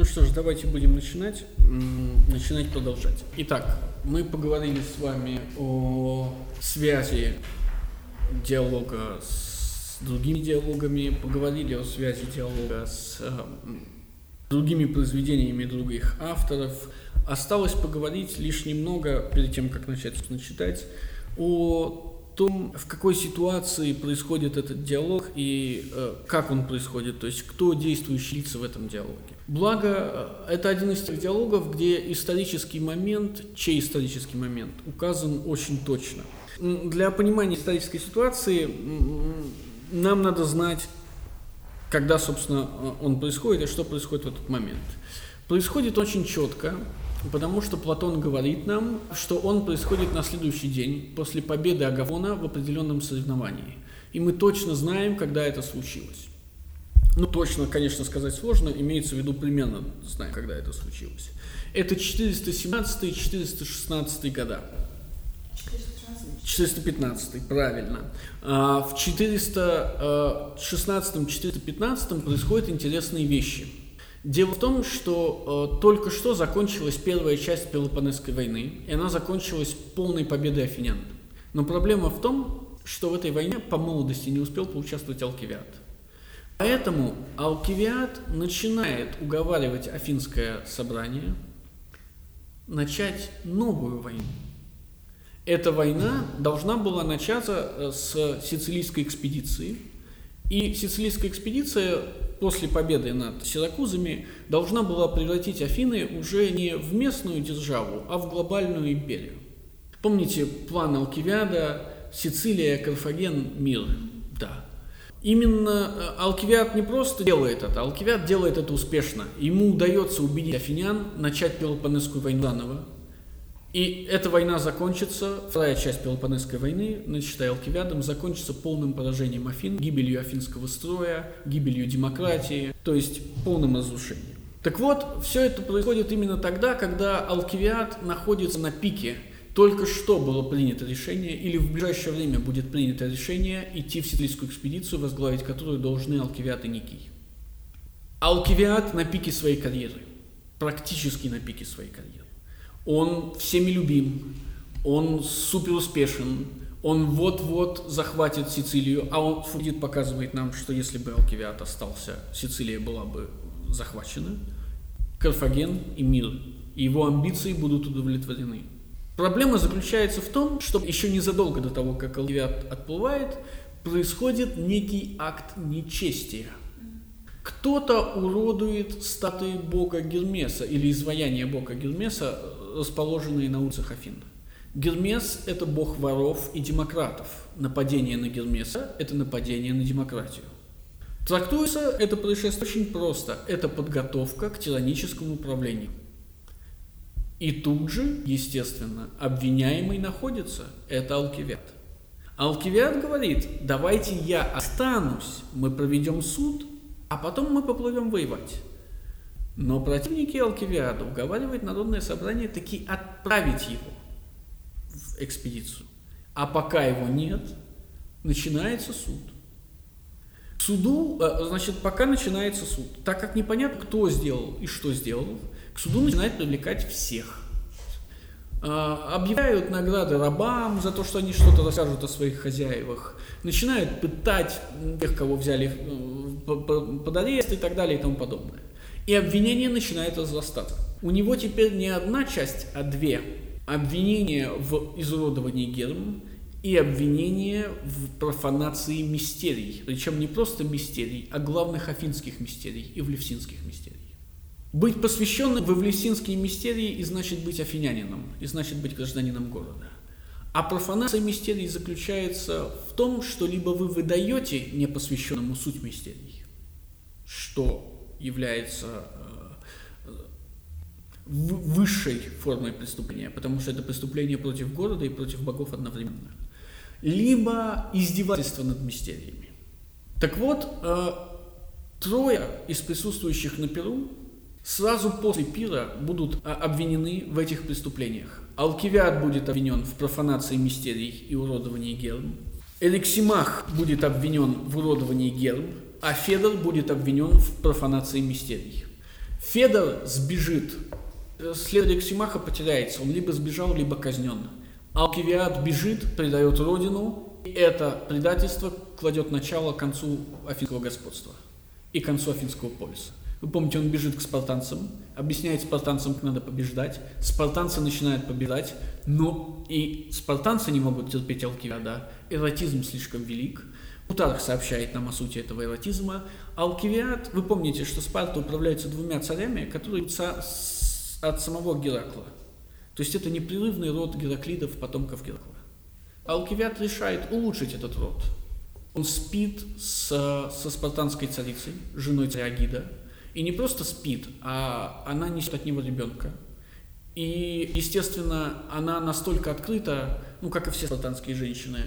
Ну что ж, давайте будем начинать, начинать продолжать. Итак, мы поговорили с вами о связи диалога с другими диалогами, поговорили о связи диалога с э, другими произведениями других авторов. Осталось поговорить лишь немного, перед тем, как начать читать, о том, в какой ситуации происходит этот диалог и э, как он происходит, то есть кто действующие лица в этом диалоге. Благо, э, это один из тех диалогов, где исторический момент, чей исторический момент, указан очень точно. Для понимания исторической ситуации нам надо знать, когда, собственно, э, он происходит и что происходит в этот момент. Происходит очень четко, Потому что Платон говорит нам, что он происходит на следующий день после победы Агафона в определенном соревновании. И мы точно знаем, когда это случилось. Ну, точно, конечно, сказать сложно, имеется в виду примерно знаем, когда это случилось. Это 417-416 года. 415, правильно. А в 416-415 происходят интересные вещи – Дело в том, что э, только что закончилась первая часть Пелопонесской войны, и она закончилась полной победой афинян. Но проблема в том, что в этой войне по молодости не успел поучаствовать Алкивиад. Поэтому Алкивиад начинает уговаривать Афинское собрание начать новую войну. Эта война должна была начаться э, с сицилийской экспедиции, и сицилийская экспедиция после победы над сиракузами должна была превратить Афины уже не в местную державу, а в глобальную империю. Помните план Алкивиада «Сицилия, Карфаген, мир»? Да. Именно э, Алкивиад не просто делает это, Алкивиад делает это успешно. Ему удается убедить афинян начать Пелопонесскую войну заново, и эта война закончится, вторая часть Пелопонесской войны, начатая Алкивиадом, закончится полным поражением Афин, гибелью афинского строя, гибелью демократии, то есть полным разрушением. Так вот, все это происходит именно тогда, когда Алкивиад находится на пике. Только что было принято решение, или в ближайшее время будет принято решение идти в сицилийскую экспедицию, возглавить которую должны Алкивиад и Никий. Алкивиад на пике своей карьеры, практически на пике своей карьеры он всеми любим, он супер успешен, он вот-вот захватит Сицилию, а он Фудит показывает нам, что если бы Алкивиад остался, Сицилия была бы захвачена, Карфаген и мир, и его амбиции будут удовлетворены. Проблема заключается в том, что еще незадолго до того, как Алкивиад отплывает, происходит некий акт нечестия. Кто-то уродует статуи бога Гермеса или изваяние бога Гермеса расположенные на улицах Афин. Гермес – это бог воров и демократов. Нападение на Гермеса – это нападение на демократию. Трактуется это происшествие очень просто. Это подготовка к тираническому управлению. И тут же, естественно, обвиняемый находится. Это Алкивиад. Алкивиад говорит, давайте я останусь, мы проведем суд, а потом мы поплывем воевать. Но противники Алкивиада уговаривают Народное собрание таки отправить его в экспедицию. А пока его нет, начинается суд. К суду, э, значит, пока начинается суд, так как непонятно, кто сделал и что сделал, к суду начинают привлекать всех. А, объявляют награды рабам за то, что они что-то расскажут о своих хозяевах. Начинают пытать тех, кого взяли э, под арест и так далее и тому подобное. И обвинение начинает разрастаться. У него теперь не одна часть, а две. Обвинение в изуродовании гербом и обвинение в профанации мистерий. Причем не просто мистерий, а главных афинских мистерий и влевсинских мистерий. Быть посвященным в Эвлесинские мистерии и значит быть афинянином, и значит быть гражданином города. А профанация мистерий заключается в том, что либо вы выдаете непосвященному суть мистерий, что является э, высшей формой преступления, потому что это преступление против города и против богов одновременно. Либо издевательство над мистериями. Так вот, э, трое из присутствующих на Перу сразу после пира будут э, обвинены в этих преступлениях. Алкивиад будет обвинен в профанации мистерий и уродовании герм. Эликсимах будет обвинен в уродовании герм, а Федор будет обвинен в профанации мистерий. Федор сбежит. След Алексимаха потеряется. Он либо сбежал, либо казнен. Алкивиад бежит, предает родину. И это предательство кладет начало концу афинского господства и концу афинского полиса. Вы помните, он бежит к спартанцам, объясняет спартанцам, как надо побеждать. Спартанцы начинают побеждать, но и спартанцы не могут терпеть Алкивиада. Эротизм слишком велик. Плутарх сообщает нам о сути этого эротизма. Алкивиад, вы помните, что Спарта управляется двумя царями, которые от самого Геракла. То есть это непрерывный род Гераклидов, потомков Геракла. Алкивиад решает улучшить этот род. Он спит с, со спартанской царицей, женой царя Гида, и не просто спит, а она несет от него ребенка. И, естественно, она настолько открыта, ну, как и все спартанские женщины,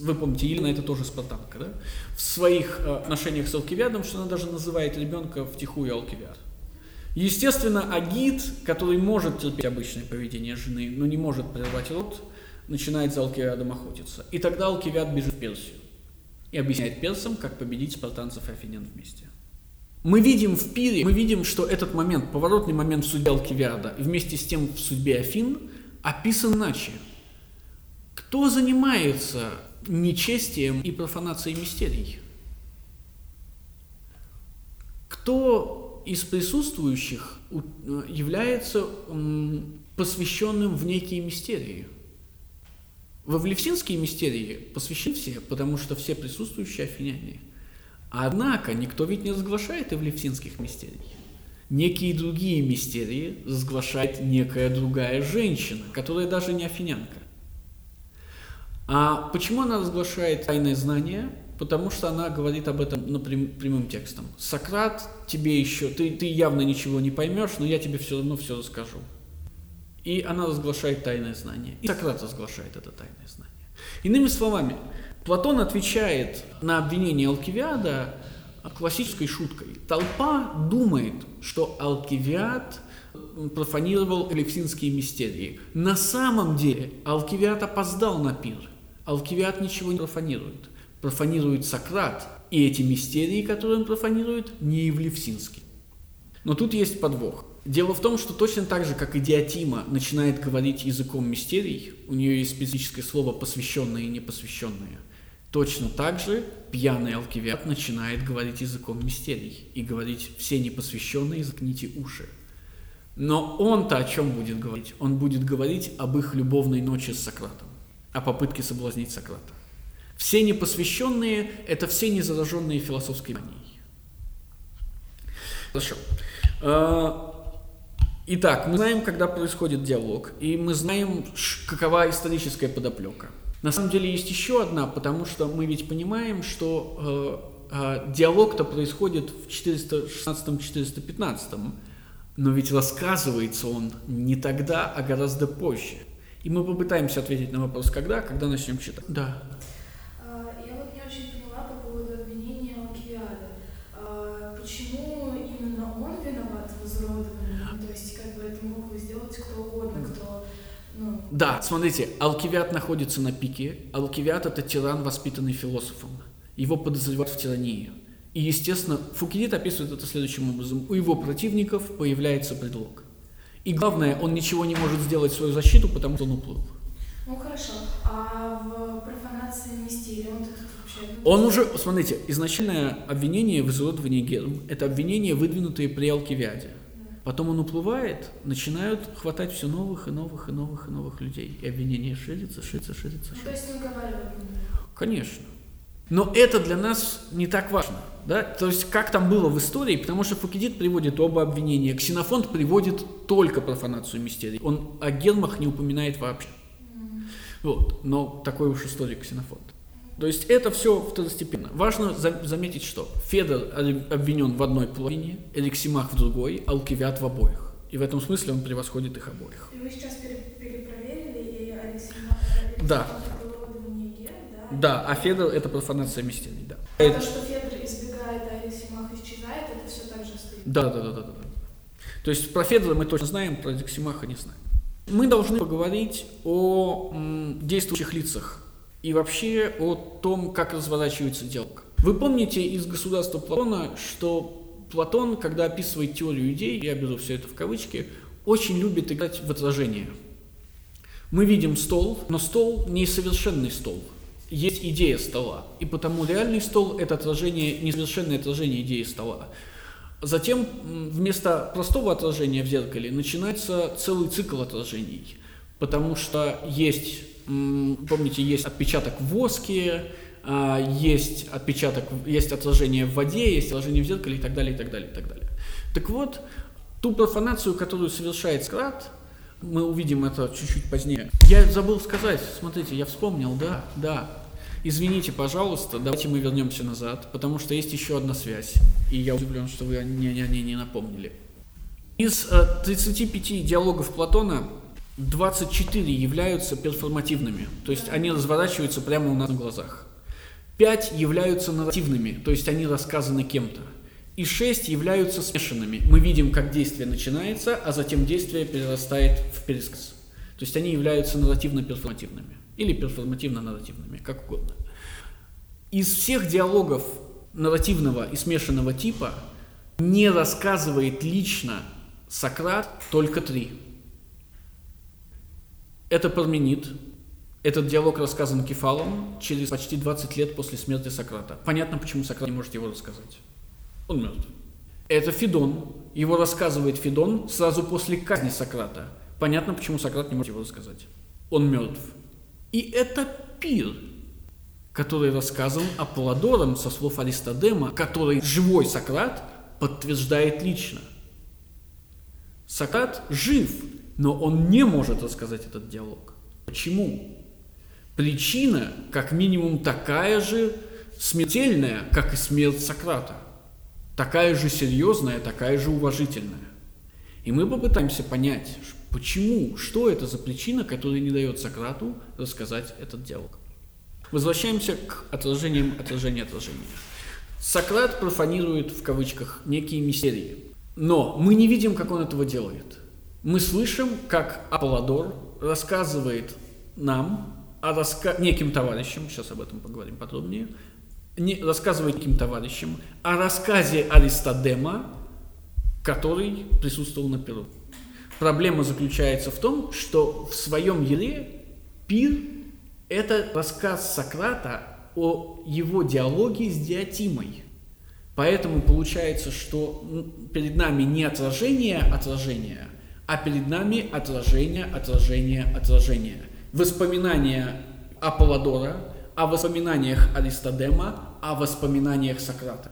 вы помните, Елена это тоже спартанка, да? В своих э, отношениях с Алкивиадом, что она даже называет ребенка втихую Алкивиад. Естественно, Агид, который может терпеть обычное поведение жены, но не может прервать род, начинает за Алкивиадом охотиться. И тогда Алкивиад бежит в Персию и объясняет персам, как победить спартанцев и афинян вместе. Мы видим в Пире, мы видим, что этот момент, поворотный момент в судьбе Алкивиада, вместе с тем в судьбе Афин, описан иначе. Кто занимается нечестием и профанацией мистерий? Кто из присутствующих является посвященным в некие мистерии? Во Влевсинские мистерии посвящены все, потому что все присутствующие афиняне – Однако никто ведь не разглашает и в левсинских мистерий. Некие другие мистерии разглашает некая другая женщина, которая даже не афинянка. А почему она разглашает тайное знание? Потому что она говорит об этом ну, прям, прямым текстом. Сократ, тебе еще, ты, ты явно ничего не поймешь, но я тебе все равно все расскажу. И она разглашает тайное знание. И Сократ разглашает это тайное знание. Иными словами, Платон отвечает на обвинение Алкивиада классической шуткой. Толпа думает, что Алкивиад профанировал элевсинские мистерии. На самом деле Алкивиад опоздал на пир. Алкивиад ничего не профанирует. Профанирует Сократ, и эти мистерии, которые он профанирует, не евлевсинские. Но тут есть подвох. Дело в том, что точно так же, как и Диатима начинает говорить языком мистерий, у нее есть специфическое слово посвященное и непосвященное – Точно так же пьяный Алкивиад начинает говорить языком мистерий и говорить «все непосвященные, заткните уши». Но он-то о чем будет говорить? Он будет говорить об их любовной ночи с Сократом, о попытке соблазнить Сократа. Все непосвященные – это все незараженные философской манией. Хорошо. А, итак, мы знаем, когда происходит диалог, и мы знаем, какова историческая подоплека – на самом деле есть еще одна, потому что мы ведь понимаем, что э, э, диалог-то происходит в 416-415, но ведь рассказывается он не тогда, а гораздо позже. И мы попытаемся ответить на вопрос, когда, когда начнем читать. Да. Да, смотрите, Алкивиад находится на пике. Алкивиад – это тиран, воспитанный философом. Его подозревают в тирании. И, естественно, Фукидид описывает это следующим образом. У его противников появляется предлог. И главное, он ничего не может сделать в свою защиту, потому что он уплыл. Ну хорошо, а в профанации мистерии он вообще... Он уже, смотрите, изначальное обвинение в изуродовании герм – это обвинения, выдвинутые при Алкивиаде. Потом он уплывает, начинают хватать все новых и новых и новых и новых людей. И обвинение ширится, ширится, ширится. Ну, то есть не уговаривают? Конечно. Но это для нас не так важно. Да? То есть, как там было в истории, потому что Фукидид приводит оба обвинения, Ксенофонт приводит только профанацию мистерий. Он о гермах не упоминает вообще. Вот. Но такой уж историк Ксенофонт. То есть это все второстепенно. Важно заметить, что Федор обвинен в одной половине, Эликсимах в другой, Алкивиад в обоих. И в этом смысле он превосходит их обоих. И вы сейчас перепроверили, и Алексимах, да. Да? А Федор это профанация мистерий, да. А это... то, что Федор избегает, а Алексимах исчезает, это все так же остается? Да, да, да, да, да. То есть про Федора мы точно знаем, про Алексимаха не знаем. Мы должны поговорить о м, действующих лицах и вообще о том, как разворачивается диалог. Вы помните из государства Платона, что Платон, когда описывает теорию идей, я беру все это в кавычки, очень любит играть в отражение. Мы видим стол, но стол не совершенный стол. Есть идея стола, и потому реальный стол – это отражение, несовершенное отражение идеи стола. Затем вместо простого отражения в зеркале начинается целый цикл отражений, потому что есть, помните, есть отпечаток в воске, а, есть отпечаток, есть отражение в воде, есть отражение в зеркале и так далее, и так далее, и так далее. Так вот, ту профанацию, которую совершает Скрат, мы увидим это чуть-чуть позднее. Я забыл сказать, смотрите, я вспомнил, да, да. Извините, пожалуйста, давайте мы вернемся назад, потому что есть еще одна связь, и я удивлен, что вы о ней не, не, напомнили. Из э, 35 диалогов Платона 24 являются перформативными, то есть они разворачиваются прямо у нас на глазах. 5 являются нарративными, то есть они рассказаны кем-то. И 6 являются смешанными. Мы видим, как действие начинается, а затем действие перерастает в пересказ. То есть они являются нарративно-перформативными. Или перформативно-нарративными, как угодно. Из всех диалогов нарративного и смешанного типа не рассказывает лично Сократ только три. Это Парменид, этот диалог рассказан Кефалом через почти 20 лет после смерти Сократа. Понятно, почему Сократ не может его рассказать. Он мертв. Это Федон. Его рассказывает Федон сразу после казни Сократа. Понятно, почему Сократ не может его рассказать. Он мертв. И это пир, который рассказан Аполлодором со слов Аристодема, который живой Сократ подтверждает лично. Сократ жив, но он не может рассказать этот диалог. Почему? Причина, как минимум, такая же смертельная, как и смерть Сократа. Такая же серьезная, такая же уважительная. И мы попытаемся понять, почему, что это за причина, которая не дает Сократу рассказать этот диалог. Возвращаемся к отражениям отражения отражения. Сократ профанирует в кавычках некие мистерии. Но мы не видим, как он этого делает. Мы слышим, как Аполлодор рассказывает нам о раска... неким товарищам, сейчас об этом поговорим подробнее, не... рассказывает неким товарищам о рассказе Аристодема, который присутствовал на Перу. Проблема заключается в том, что в своем еле Пир – это рассказ Сократа о его диалоге с Диатимой. Поэтому получается, что перед нами не отражение отражения, а перед нами отражение, отражение, отражение – воспоминания Аполлодора, о воспоминаниях Аристодема, о воспоминаниях Сократа.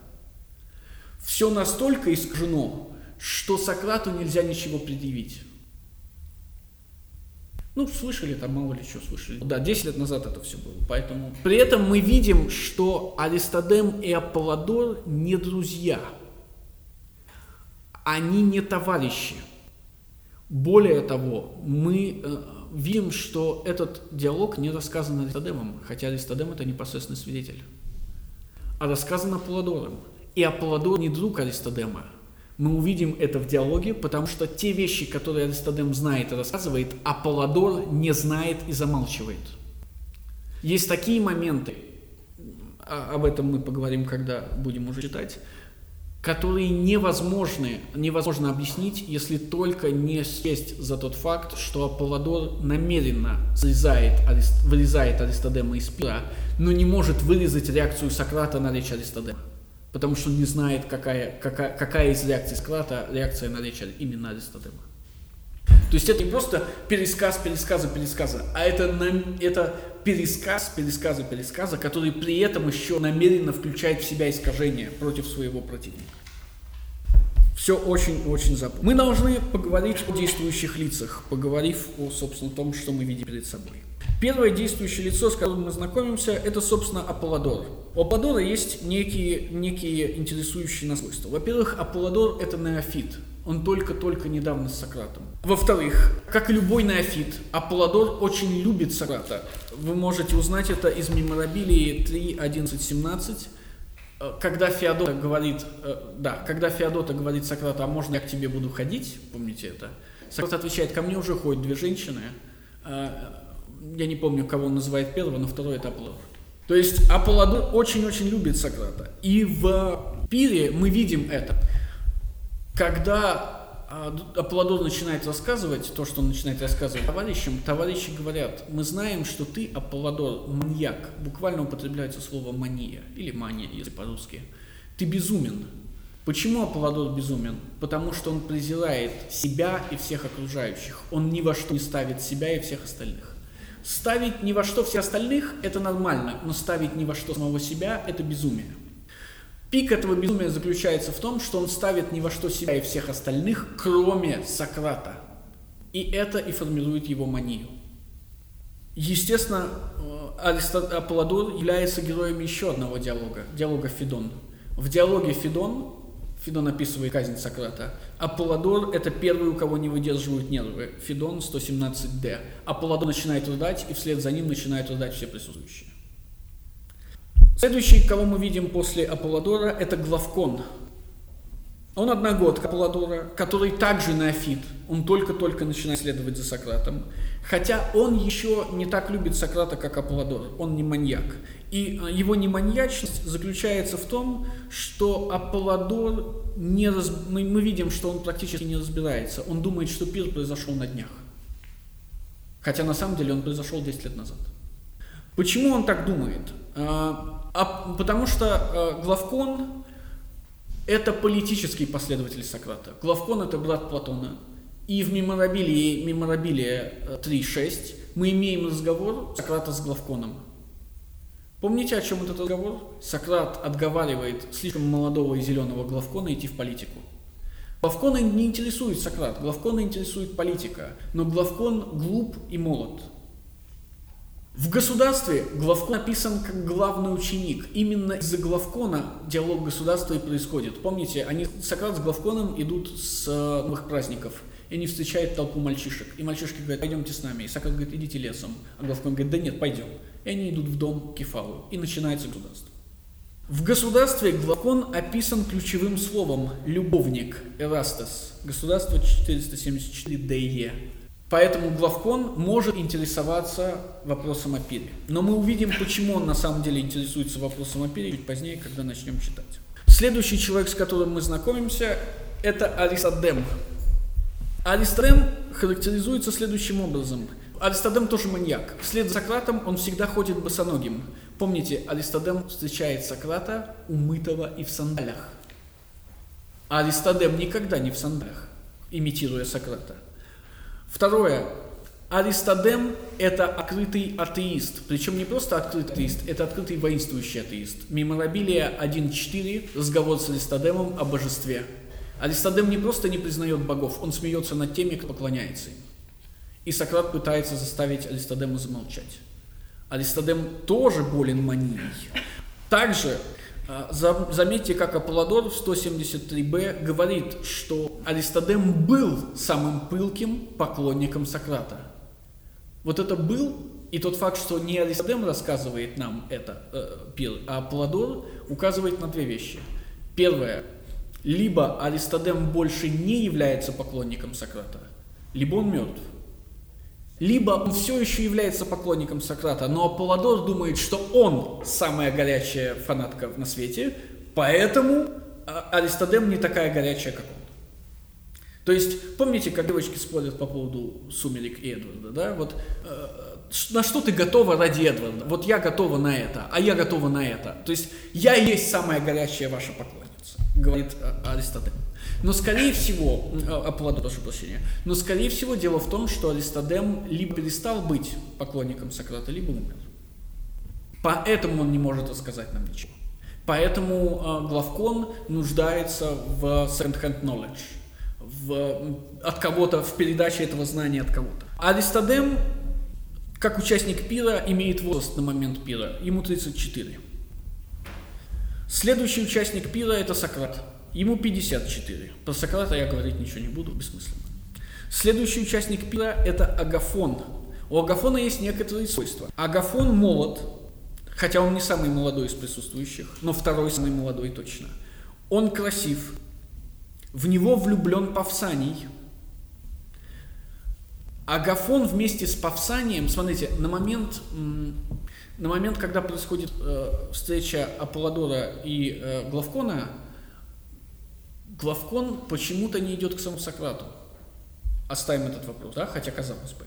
Все настолько искажено, что Сократу нельзя ничего предъявить. Ну, слышали там, мало ли что слышали. Да, 10 лет назад это все было, поэтому... При этом мы видим, что Аристодем и Аполлодор не друзья. Они не товарищи. Более того, мы э, видим, что этот диалог не рассказан Аристодемом, хотя Аристодем это непосредственный свидетель, а рассказан Аполлодором. И Аполлодор не друг Аристодема. Мы увидим это в диалоге, потому что те вещи, которые Аристодем знает и рассказывает, Аполлодор не знает и замалчивает. Есть такие моменты, а, об этом мы поговорим, когда будем уже читать, которые невозможны, невозможно объяснить, если только не сесть за тот факт, что Аполлодор намеренно срезает, вырезает Аристодема из пира, но не может вырезать реакцию Сократа на речь Аристодема. Потому что не знает, какая, какая, какая из реакций Сократа реакция на речь именно Аристодема. То есть это не просто пересказ пересказа пересказа, а это, это пересказ пересказа пересказа, который при этом еще намеренно включает в себя искажения против своего противника. Все очень-очень запутано. Мы должны поговорить о действующих лицах, поговорив о, собственно, том, что мы видим перед собой. Первое действующее лицо, с которым мы знакомимся, это, собственно, Аполлодор. У Аполлодора есть некие, некие интересующие нас свойства. Во-первых, Аполлодор – это неофит, он только-только недавно с Сократом. Во-вторых, как и любой неофит, Аполлодор очень любит Сократа. Вы можете узнать это из меморабилии 3.11.17, когда Феодота говорит, э, да, когда Феодота говорит Сократу, а можно я к тебе буду ходить, помните это? Сократ отвечает, ко мне уже ходят две женщины, э, я не помню, кого он называет первого, но второй это Аполлодор. То есть Аполлодор очень-очень любит Сократа. И в Пире мы видим это. Когда а, Аполлодор начинает рассказывать то, что он начинает рассказывать товарищам, товарищи говорят, мы знаем, что ты, Аполлодор, маньяк. Буквально употребляется слово мания, или мания, если по-русски. Ты безумен. Почему Аполлодор безумен? Потому что он презирает себя и всех окружающих. Он ни во что не ставит себя и всех остальных. Ставить ни во что всех остальных – это нормально, но ставить ни во что самого себя – это безумие. Пик этого безумия заключается в том, что он ставит ни во что себя и всех остальных, кроме Сократа. И это и формирует его манию. Естественно, э, Аполлодор является героем еще одного диалога, диалога Федон. В диалоге Федон Федон описывает казнь Сократа. Аполлодор – это первый, у кого не выдерживают нервы. Федон 117d. Аполлодор начинает рыдать, и вслед за ним начинают рыдать все присутствующие. Следующий, кого мы видим после Аполлодора, это Главкон. Он одногодка Аполлодора, который также неофит. Он только-только начинает следовать за Сократом. Хотя он еще не так любит Сократа, как Аполлодор. Он не маньяк. И э, его неманьячность заключается в том, что Аполлодор не раз... мы, мы видим, что он практически не разбирается. Он думает, что пир произошел на днях. Хотя на самом деле он произошел 10 лет назад. Почему он так думает? А, а, потому что а, Главкон – это политический последователь Сократа. Главкон – это брат Платона. И в меморабилии, меморабилия 3.6 мы имеем разговор Сократа с Главконом. Помните, о чем этот разговор? Сократ отговаривает слишком молодого и зеленого Главкона идти в политику. Главкона не интересует Сократ, Главкона интересует политика, но Главкон глуп и молод. В государстве Главкон написан как главный ученик. Именно из-за Главкона диалог государства и происходит. Помните, они, Сократ с Главконом идут с новых праздников, и они встречают толпу мальчишек. И мальчишки говорят, пойдемте с нами. И Сократ говорит, идите лесом. А Главкон говорит, да нет, пойдем. И они идут в дом Кефалу. И начинается государство. В государстве Главкон описан ключевым словом «любовник» Эрастас. Государство 474 ДЕ. Поэтому Главкон может интересоваться вопросом о пире. Но мы увидим, почему он на самом деле интересуется вопросом о пире чуть позднее, когда начнем читать. Следующий человек, с которым мы знакомимся, это Аристодем. Аристодем характеризуется следующим образом – Аристодем тоже маньяк. Вслед за Сократом он всегда ходит босоногим. Помните, Аристодем встречает Сократа умытого и в сандалях. А Аристодем никогда не в сандалях, имитируя Сократа. Второе. Аристодем – это открытый атеист. Причем не просто открытый атеист, это открытый воинствующий атеист. Меморабилия 1.4, разговор с Аристодемом о божестве. Аристодем не просто не признает богов, он смеется над теми, кто поклоняется им. И Сократ пытается заставить Аристодема замолчать. Аристодем тоже болен манией. Также а, заметьте, как Аполлодор в 173б говорит, что Аристодем был самым пылким поклонником Сократа. Вот это был, и тот факт, что не Аристодем рассказывает нам это, э, а Аполлодор указывает на две вещи. Первое. Либо Аристодем больше не является поклонником Сократа, либо он мертв. Либо он все еще является поклонником Сократа, но Аполлодор думает, что он самая горячая фанатка на свете, поэтому а, Аристодем не такая горячая, как он. То есть, помните, как девочки спорят по поводу Сумерек и Эдварда, да? Вот э, на что ты готова ради Эдварда? Вот я готова на это, а я готова на это. То есть, я есть самая горячая ваша поклонница, говорит э, Аристодем. Но скорее всего, Аполлодор, прошу прощения, но скорее всего дело в том, что Аристодем либо перестал быть поклонником Сократа, либо умер. Поэтому он не может рассказать нам ничего. Поэтому э, Главкон нуждается в second-hand knowledge, в, от кого-то, в передаче этого знания от кого-то. Аристодем, как участник пира, имеет возраст на момент пира, ему 34. Следующий участник пира – это Сократ. Ему 54. Про Сократа я говорить ничего не буду, бессмысленно. Следующий участник пира – это Агафон. У Агафона есть некоторые свойства. Агафон молод, хотя он не самый молодой из присутствующих, но второй самый молодой точно. Он красив, в него влюблен Павсаний. Агафон вместе с Павсанием, смотрите, на момент, на момент когда происходит э, встреча Аполлодора и э, Главкона, Главкон почему-то не идет к самому Сократу. Оставим этот вопрос, да, хотя казалось бы.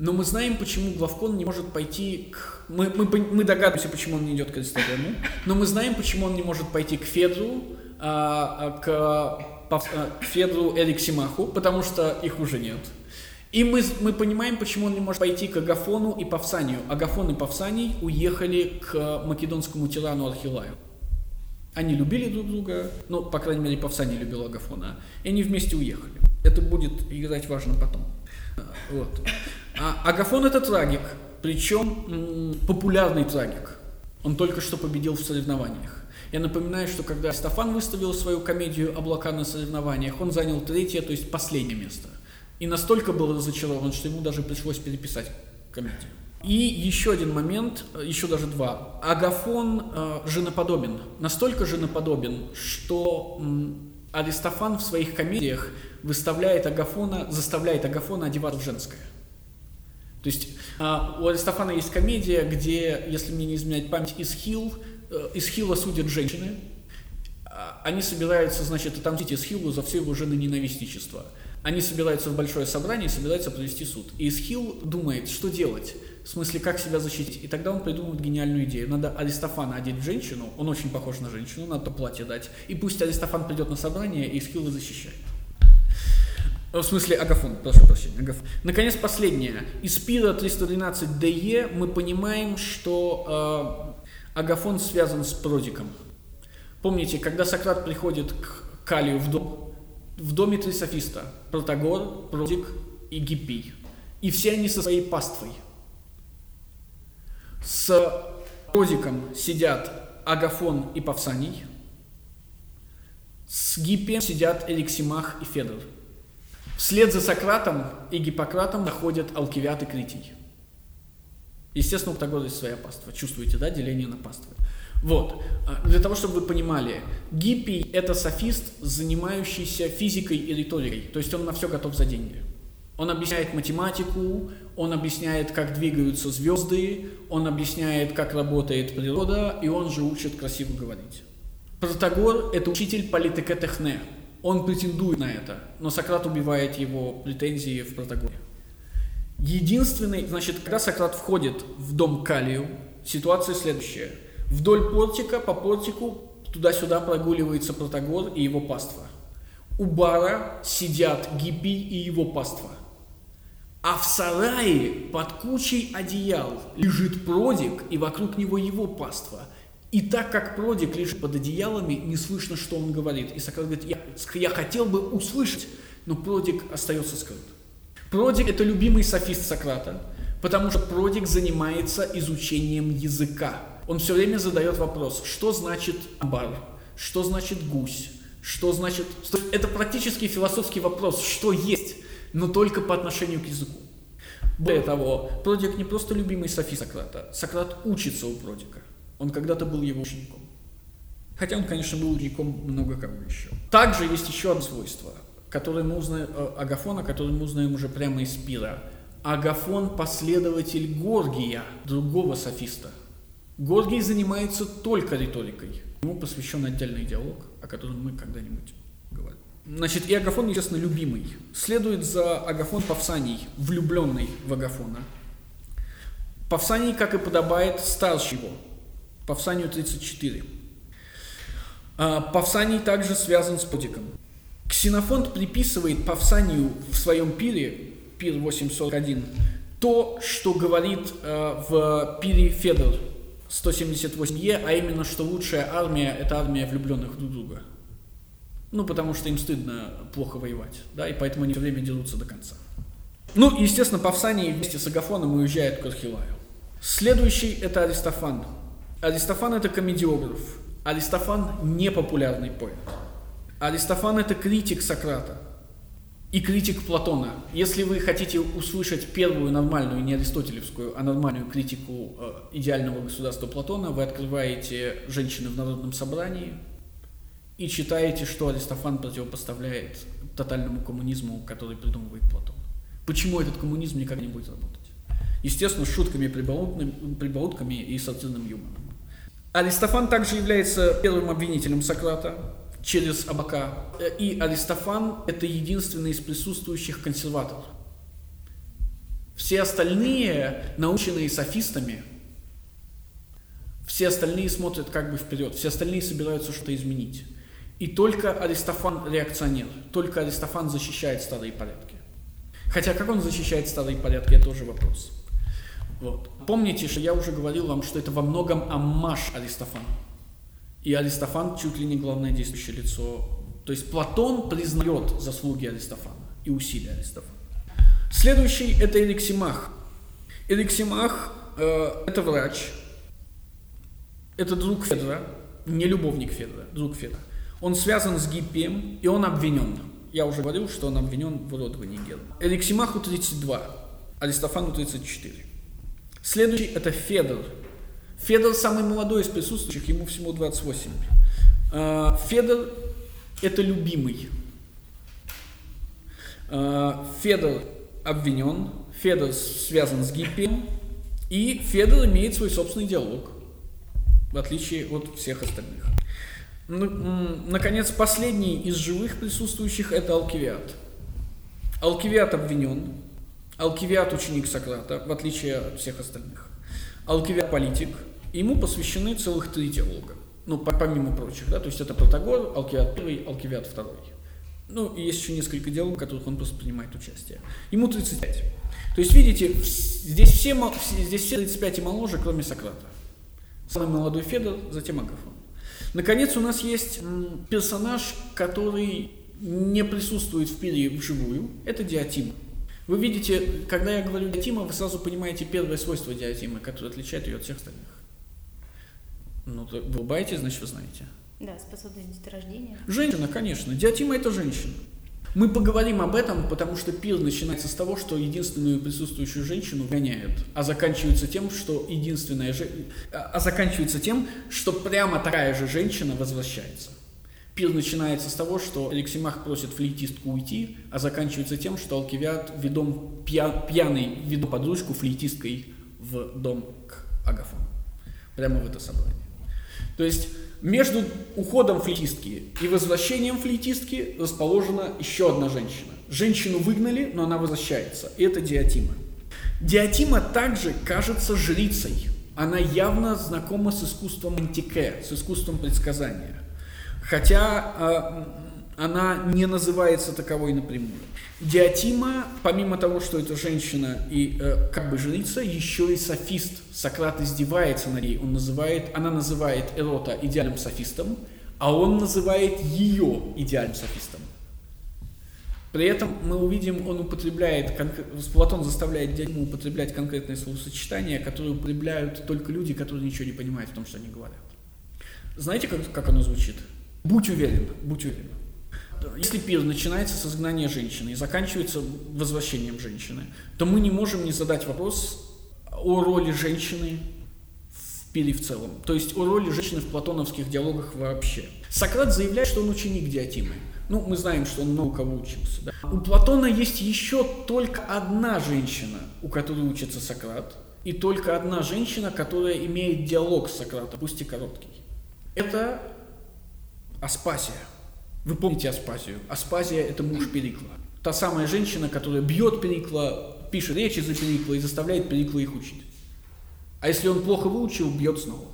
Но мы знаем, почему Главкон не может пойти к... Мы, мы, мы догадываемся, почему он не идет к Аристотелю, но мы знаем, почему он не может пойти к Федру, а, а к, а, к Федру Эриксимаху, потому что их уже нет. И мы, мы понимаем, почему он не может пойти к Агафону и Павсанию. Агафон и Павсаний уехали к македонскому тирану Архилаю. Они любили друг друга, ну, по крайней мере, Павсаний любил Агафона, и они вместе уехали. Это будет играть важно потом. Вот. А Агафон это трагик, причем популярный трагик. Он только что победил в соревнованиях. Я напоминаю, что когда Стефан выставил свою комедию «Облака на соревнованиях», он занял третье, то есть последнее место. И настолько был разочарован, что ему даже пришлось переписать комедию. И еще один момент, еще даже два. Агафон э, женоподобен. Настолько женоподобен, что э, Аристофан в своих комедиях выставляет Агафона, заставляет Агафона одеваться в женское. То есть э, у Аристофана есть комедия, где, если мне не изменяет память, Исхил, э, Исхила судят женщины. А, они собираются, значит, отомстить Исхилу за все его жены ненавистничество. Они собираются в большое собрание и собираются провести суд. И Исхил думает, что делать в смысле, как себя защитить. И тогда он придумывает гениальную идею. Надо Аристофана одеть в женщину, он очень похож на женщину, надо платье дать. И пусть Аристофан придет на собрание и Схилы защищает. В смысле, Агафон, прошу прощения, Агафон. Наконец, последнее. Из Пира 312 ДЕ мы понимаем, что э, Агафон связан с Продиком. Помните, когда Сократ приходит к Калию в дом, в доме три софиста, Протагор, Продик и Гиппий. И все они со своей паствой – с Розиком сидят Агафон и Павсаний. С Гиппием сидят Эликсимах и Федор. Вслед за Сократом и Гиппократом находят Алкивиат и Критий. Естественно, у Птагора есть своя паства. Чувствуете, да, деление на паствы. Вот. А, для того, чтобы вы понимали, Гиппий – это софист, занимающийся физикой и риторикой. То есть он на все готов за деньги. Он объясняет математику, он объясняет, как двигаются звезды, он объясняет, как работает природа, и он же учит красиво говорить. Протагор – это учитель политикотехне. Он претендует на это, но Сократ убивает его претензии в Протагоре. Единственный, значит, когда Сократ входит в дом Калию, ситуация следующая. Вдоль портика, по портику, туда-сюда прогуливается Протагор и его паства. У бара сидят Гиппий и его паства. А в сарае под кучей одеял лежит Продик, и вокруг него его паства. И так как Продик лежит под одеялами, не слышно, что он говорит. И Сократ говорит, я, я хотел бы услышать, но Продик остается скрыт. Продик – это любимый софист Сократа, потому что Продик занимается изучением языка. Он все время задает вопрос, что значит амбар, что значит гусь, что значит... Это практически философский вопрос, что есть но только по отношению к языку. Более того, Продик не просто любимый софист Сократа. Сократ учится у Продика. Он когда-то был его учеником. Хотя он, конечно, был учеником много кого еще. Также есть еще одно свойство, которое мы узнаем, э, Агафона, которое мы узнаем уже прямо из Пира. Агафон – последователь Горгия, другого софиста. Горгий занимается только риторикой. Ему посвящен отдельный диалог, о котором мы когда-нибудь говорим. Значит, и Агафон, естественно, любимый. Следует за Агафон Павсаний, влюбленный в Агафона. Павсаний, как и подобает, старше его. Павсанию 34. А Павсаний также связан с Подиком. Ксенофонт приписывает Павсанию в своем пире, пир 841, то, что говорит э, в пире Федор 178е, а именно, что лучшая армия – это армия влюбленных друг друга. Ну, потому что им стыдно плохо воевать, да, и поэтому они все время дерутся до конца. Ну, естественно, Павсаний вместе с Агафоном уезжает к Архилаю. Следующий – это Аристофан. Аристофан – это комедиограф. Аристофан – не популярный поэт. Аристофан – это критик Сократа и критик Платона. Если вы хотите услышать первую нормальную, не аристотелевскую, а нормальную критику э, идеального государства Платона, вы открываете «Женщины в народном собрании», и читаете, что Аристофан противопоставляет тотальному коммунизму, который придумывает Платон. Почему этот коммунизм никогда не будет работать? Естественно, с шутками, прибаутками и сатирным юмором. Аристофан также является первым обвинителем Сократа через облака. И Аристофан – это единственный из присутствующих консерваторов. Все остальные, наученные софистами, все остальные смотрят как бы вперед, все остальные собираются что-то изменить. И только Аристофан реакционер, только Аристофан защищает старые порядки. Хотя как он защищает старые порядки, это тоже вопрос. Вот. Помните, что я уже говорил вам, что это во многом аммаж Аристофана. И Аристофан чуть ли не главное действующее лицо. То есть Платон признает заслуги Аристофана и усилия Аристофана. Следующий – это Эриксимах. Эриксимах э, – это врач, это друг Федора, не любовник Федора, друг Федора. Он связан с Гиппием, и он обвинен. Я уже говорил, что он обвинен в уродовании Германа. Эриксимаху 32, Аристофану 34. Следующий – это Федор. Федор самый молодой из присутствующих, ему всего 28. А, Федор – это любимый. А, Федор обвинен, Федор связан с Гиппием, и Федор имеет свой собственный диалог, в отличие от всех остальных. Ну, наконец, последний из живых присутствующих – это Алкивиад. Алкивиад обвинен, Алкивиад – ученик Сократа, в отличие от всех остальных. Алкивиад – политик, ему посвящены целых три диалога. Ну, помимо прочих, да, то есть это Протагор, Алкивиад первый, Алкивиад второй. Ну, и есть еще несколько диалогов, в которых он просто принимает участие. Ему 35. То есть, видите, здесь все, здесь все 35 и моложе, кроме Сократа. Самый молодой Федор, затем Агафон. Наконец, у нас есть персонаж, который не присутствует в пире вживую. Это Диатима. Вы видите, когда я говорю Диатима, вы сразу понимаете первое свойство Диатимы, которое отличает ее от всех остальных. Ну, вы улыбаетесь, значит, вы знаете. Да, способность деторождения. Женщина, конечно. Диатима – это женщина. Мы поговорим об этом, потому что пир начинается с того, что единственную присутствующую женщину гоняют, а заканчивается тем, что единственная же... а заканчивается тем, что прямо такая же женщина возвращается. Пир начинается с того, что Алексимах просит флейтистку уйти, а заканчивается тем, что Алкивиад ведом пья, пьяный веду подружку флейтисткой в дом к Агафону. Прямо в это собрание. То есть между уходом флейтистки и возвращением флейтистки расположена еще одна женщина. Женщину выгнали, но она возвращается. Это Диатима. Диатима также кажется жрицей. Она явно знакома с искусством антике, с искусством предсказания. Хотя э, она не называется таковой напрямую. Диатима, помимо того, что это женщина и э, как бы жрица, еще и софист. Сократ издевается над ней. Он называет, она называет Эрота идеальным софистом, а он называет ее идеальным софистом. При этом мы увидим, он употребляет, Платон заставляет Диатиму употреблять конкретные словосочетания, которые употребляют только люди, которые ничего не понимают в том, что они говорят. Знаете, как, как оно звучит? Будь уверен, будь уверен. Если пир начинается с изгнания женщины и заканчивается возвращением женщины, то мы не можем не задать вопрос о роли женщины в пире в целом. То есть о роли женщины в платоновских диалогах вообще. Сократ заявляет, что он ученик Диатимы. Ну, мы знаем, что он много кого учился. Да? У Платона есть еще только одна женщина, у которой учится Сократ, и только одна женщина, которая имеет диалог с Сократом, пусть и короткий. Это Аспасия. Вы помните Аспазию? Аспазия – это муж Перикла. Та самая женщина, которая бьет Перикла, пишет речи за Перикла и заставляет Перикла их учить. А если он плохо выучил, бьет снова.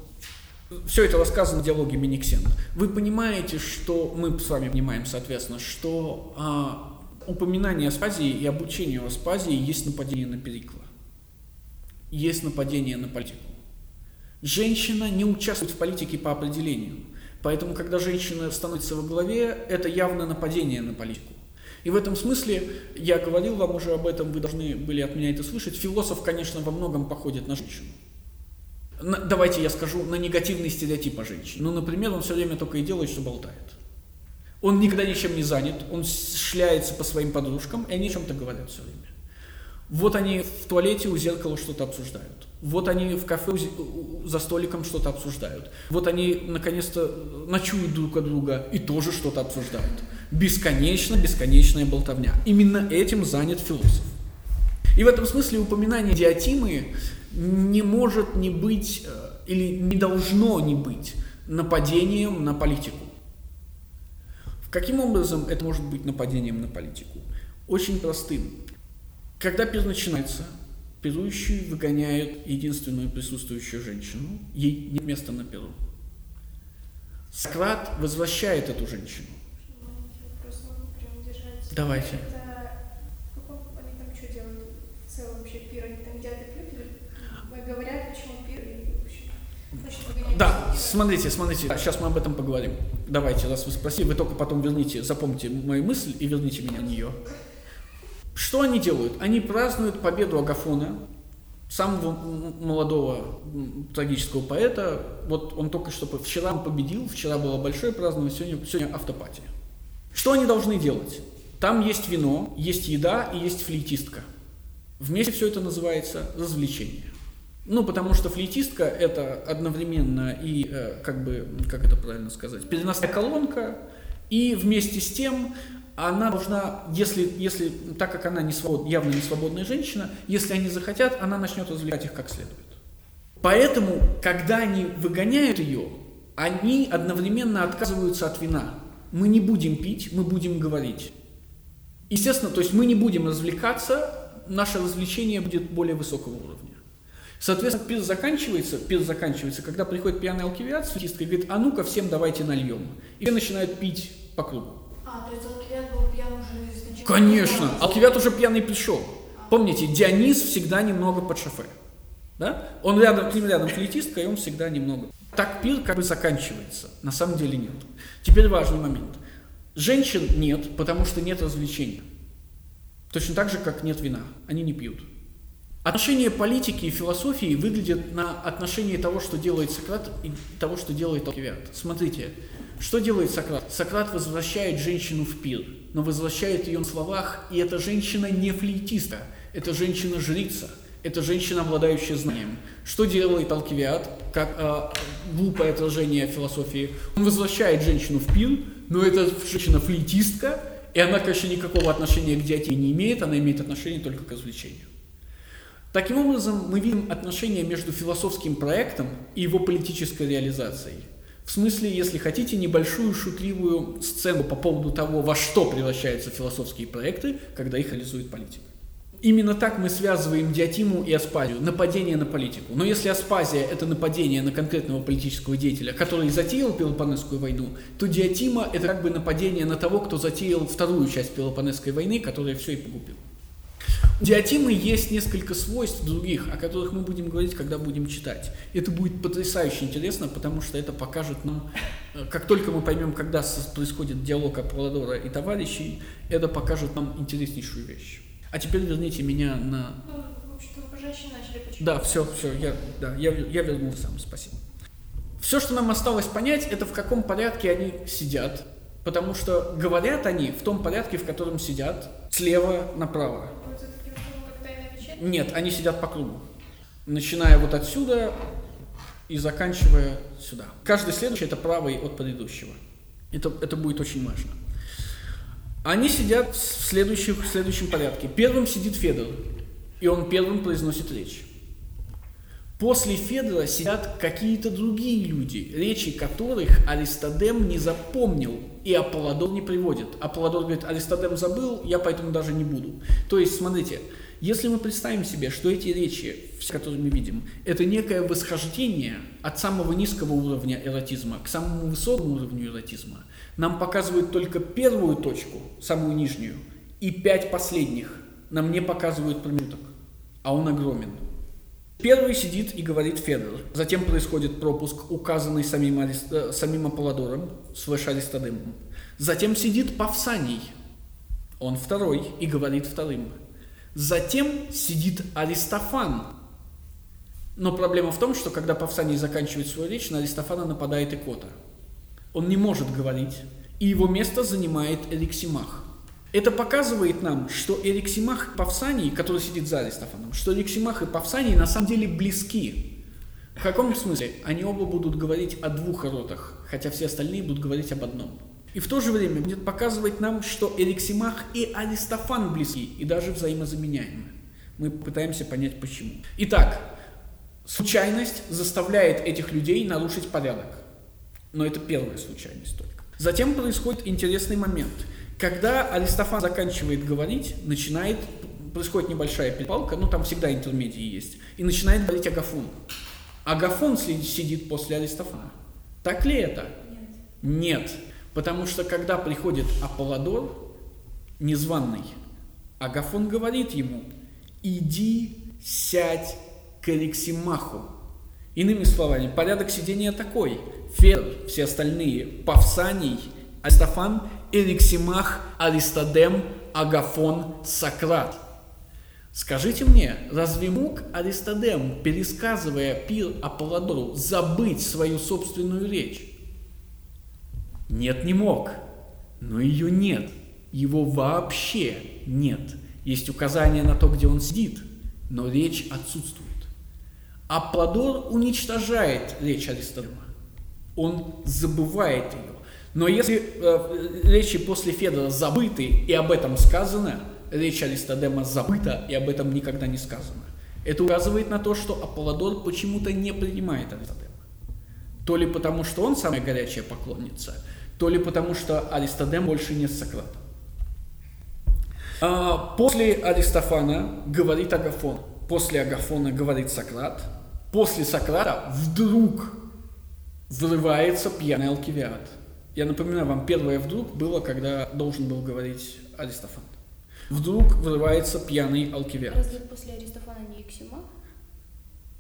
Все это рассказано в диалоге Миниксен. Вы понимаете, что мы с вами понимаем, соответственно, что а, упоминание Аспазии и обучение Аспазии есть нападение на Перикла. Есть нападение на политику. Женщина не участвует в политике по определению. Поэтому, когда женщина становится во главе, это явно нападение на политику. И в этом смысле, я говорил вам уже об этом, вы должны были от меня это слышать, философ, конечно, во многом походит на женщину. На, давайте я скажу, на негативный стереотип о женщине. Ну, например, он все время только и делает, что болтает. Он никогда ничем не занят, он шляется по своим подружкам, и они о чем-то говорят все время. Вот они в туалете у зеркала что-то обсуждают. Вот они в кафе за столиком что-то обсуждают. Вот они наконец-то ночуют друг от друга и тоже что-то обсуждают. Бесконечно, бесконечная болтовня. Именно этим занят философ. И в этом смысле упоминание диатимы не может не быть э, или не должно не быть нападением на политику. Каким образом это может быть нападением на политику? Очень простым. Когда пир начинается, пирующие выгоняют единственную присутствующую женщину, ей нет места на пиру. Сократ возвращает эту женщину. Давайте. Это они там что делают? В целом вообще пир, они там и пьют или говорят, почему пир и в общем, значит, выгоняют Да, смотрите, смотрите, сейчас мы об этом поговорим. Давайте, раз вы спросили, вы только потом верните, запомните мою мысль и верните меня на нее. Что они делают? Они празднуют победу Агафона, самого молодого трагического поэта. Вот он только что вчера победил, вчера было большое празднование, сегодня, сегодня автопатия. Что они должны делать? Там есть вино, есть еда и есть флейтистка. Вместе все это называется развлечение. Ну, потому что флейтистка это одновременно и, э, как бы, как это правильно сказать, переносная колонка, и вместе с тем она должна, если, если так как она не свобод, явно не свободная женщина, если они захотят, она начнет развлекать их как следует. Поэтому, когда они выгоняют ее, они одновременно отказываются от вина. Мы не будем пить, мы будем говорить. Естественно, то есть мы не будем развлекаться, наше развлечение будет более высокого уровня. Соответственно, пир заканчивается, пир заканчивается, когда приходит пьяный алкивиат с и говорит, а ну-ка всем давайте нальем. И все начинают пить по кругу. А, то есть Алкивиад был пьян уже изначально? Конечно, алкивиат уже пьяный пришел. Помните, Дионис всегда немного под шофе. Да? Он рядом, с ним рядом флейтистка, и он всегда немного. Так пир как бы заканчивается. На самом деле нет. Теперь важный момент. Женщин нет, потому что нет развлечения. Точно так же, как нет вина. Они не пьют. Отношение политики и философии выглядит на отношении того, что делает Сократ и того, что делает Алкивиад. Смотрите, что делает Сократ? Сократ возвращает женщину в пир, но возвращает ее на словах, и эта женщина не флейтистка, это женщина-жрица, это женщина, обладающая знанием. Что делает Алкивиад, как э, глупое отражение философии? Он возвращает женщину в пир, но это женщина-флейтистка, и она, конечно, никакого отношения к диете не имеет, она имеет отношение только к развлечению. Таким образом, мы видим отношение между философским проектом и его политической реализацией. В смысле, если хотите, небольшую шутливую сцену по поводу того, во что превращаются философские проекты, когда их реализует политика. Именно так мы связываем диатиму и аспазию, нападение на политику. Но если аспазия – это нападение на конкретного политического деятеля, который затеял Пелопонесскую войну, то диатима – это как бы нападение на того, кто затеял вторую часть Пелопонесской войны, которая все и погубила. У диатимы есть несколько свойств других, о которых мы будем говорить, когда будем читать. Это будет потрясающе интересно, потому что это покажет нам, э, как только мы поймем, когда происходит диалог Аполлодора и товарищей, это покажет нам интереснейшую вещь. А теперь верните меня на... Да, все, все, я, да, я, я вернулся сам, спасибо. Все, что нам осталось понять, это в каком порядке они сидят, потому что говорят они в том порядке, в котором сидят, слева направо. Вот это таким словом, как тайная вечеря? Нет, они сидят по кругу. Начиная вот отсюда и заканчивая сюда. Каждый следующий это правый от предыдущего. Это, это будет очень важно. Они сидят в, следующем, в следующем порядке. Первым сидит Федор, и он первым произносит речь. После Федора сидят какие-то другие люди, речи которых Аристодем не запомнил и Аполлодор не приводит. Аполлодор говорит, Аристодем забыл, я поэтому даже не буду. То есть, смотрите, если мы представим себе, что эти речи, которые мы видим, это некое восхождение от самого низкого уровня эротизма к самому высокому уровню эротизма, нам показывают только первую точку, самую нижнюю, и пять последних нам не показывают промежуток, а он огромен. Первый сидит и говорит Федор. Затем происходит пропуск, указанный самим, Арис- э, самим Аполлодором, слэш Аристодемом. Затем сидит Павсаний. Он второй и говорит вторым. Затем сидит Аристофан. Но проблема в том, что когда Павсаний заканчивает свою речь, на Аристофана нападает икота. Он не может говорить, и его место занимает Эриксимах. Это показывает нам, что Эриксимах и Павсаний, который сидит за Аристофаном, что Эриксимах и Павсаний на самом деле близки. В каком смысле? Они оба будут говорить о двух ротах, хотя все остальные будут говорить об одном. И в то же время будет показывать нам, что Эриксимах и Аристофан близки, и даже взаимозаменяемы. Мы пытаемся понять почему. Итак, случайность заставляет этих людей нарушить порядок. Но это первая случайность только. Затем происходит интересный момент. Когда Аристофан заканчивает говорить, начинает, происходит небольшая перепалка, ну там всегда интермедии есть, и начинает говорить Агафон. Агафон сидит после Аристофана. Так ли это? Нет. Нет. Потому что когда приходит Аполлодор, незваный, Агафон говорит ему, иди сядь к Алексимаху. Иными словами, порядок сидения такой. Федор, все остальные, Павсаний, Аристофан, Эриксимах, Аристодем, Агафон, Сократ. Скажите мне, разве мог Аристодем, пересказывая пир Аполлодору, забыть свою собственную речь? Нет, не мог. Но ее нет. Его вообще нет. Есть указание на то, где он сидит, но речь отсутствует. Аполлодор уничтожает речь Аристодема. Он забывает ее. Но если э, речи после Федора забыты и об этом сказано, речь Аристодема забыта и об этом никогда не сказано. Это указывает на то, что Аполлодор почему-то не принимает Аристодема. То ли потому, что он самая горячая поклонница, то ли потому, что Аристодем больше не с Сократом. А, после Аристофана говорит Агафон, после Агафона говорит Сократ, после Сократа вдруг врывается пьяный Алкивиад. Я напоминаю вам, первое вдруг было, когда должен был говорить Аристофан. Вдруг врывается пьяный Алкивиад. Разве после Аристофана не Иксимах?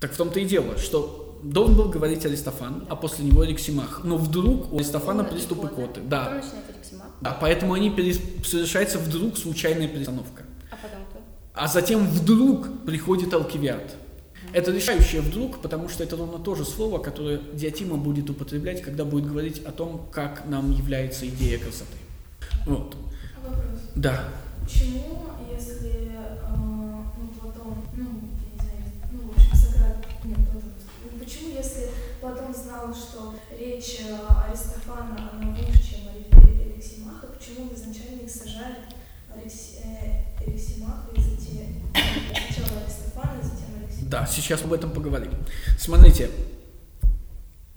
Так в том-то и дело, что должен был говорить Аристофан, а после него Алексимах. Но вдруг у Аристофана Потом приступ икота. икоты. Потом Да. начинает Алексимах. да, поэтому они перес- совершается вдруг случайная перестановка. А потом кто? А затем вдруг приходит Алкивиад. Это решающее вдруг, потому что это ровно то же слово, которое Диатима будет употреблять, когда будет говорить о том, как нам является идея красоты. Вот. А вопрос. Да. Почему, если э, ну, Платон, ну, я не знаю, ну, в общем, Сократ, нет, Платон, ну, почему, если Платон знал, что речь э, Аристофана, она выше, чем Алексимаха, почему изначально их сажали Алекс- Алексимаха и затем сначала Аристофана, затем Алексимаха? Да, сейчас об этом поговорим. Смотрите,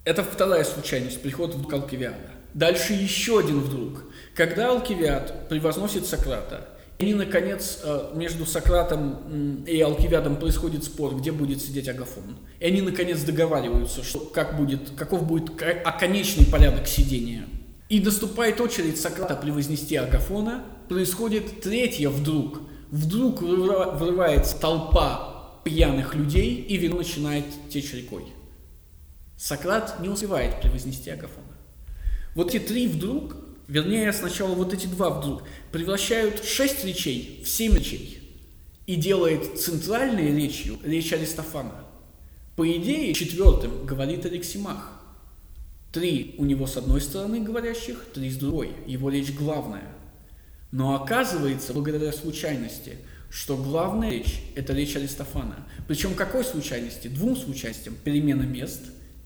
это вторая случайность, приход в Алкивиада. Дальше еще один вдруг. Когда Алкивиад превозносит Сократа, и, наконец, э, между Сократом и Алкивиадом происходит спор, где будет сидеть Агафон. И они, наконец, договариваются, что как будет, каков будет оконечный порядок сидения. И наступает очередь Сократа превознести Агафона. Происходит третье вдруг. Вдруг врыва- врывается толпа пьяных людей, и вино начинает течь рекой. Сократ не успевает превознести Агафона. Вот эти три вдруг, вернее, сначала вот эти два вдруг, превращают шесть речей в семь речей и делает центральной речью речь Аристофана. По идее, четвертым говорит Алексимах. Три у него с одной стороны говорящих, три с другой. Его речь главная. Но оказывается, благодаря случайности, что главная речь – это речь Аристофана. Причем какой случайности? Двум случайностям. Перемена мест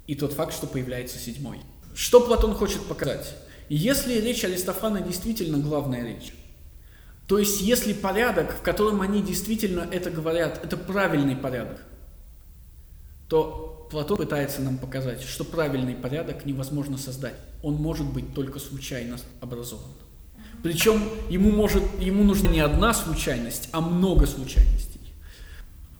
и тот факт, что появляется седьмой. Что Платон хочет показать? Если речь Аристофана действительно главная речь, то есть если порядок, в котором они действительно это говорят, это правильный порядок, то Платон пытается нам показать, что правильный порядок невозможно создать. Он может быть только случайно образован. Причем ему, может, ему нужна не одна случайность, а много случайностей.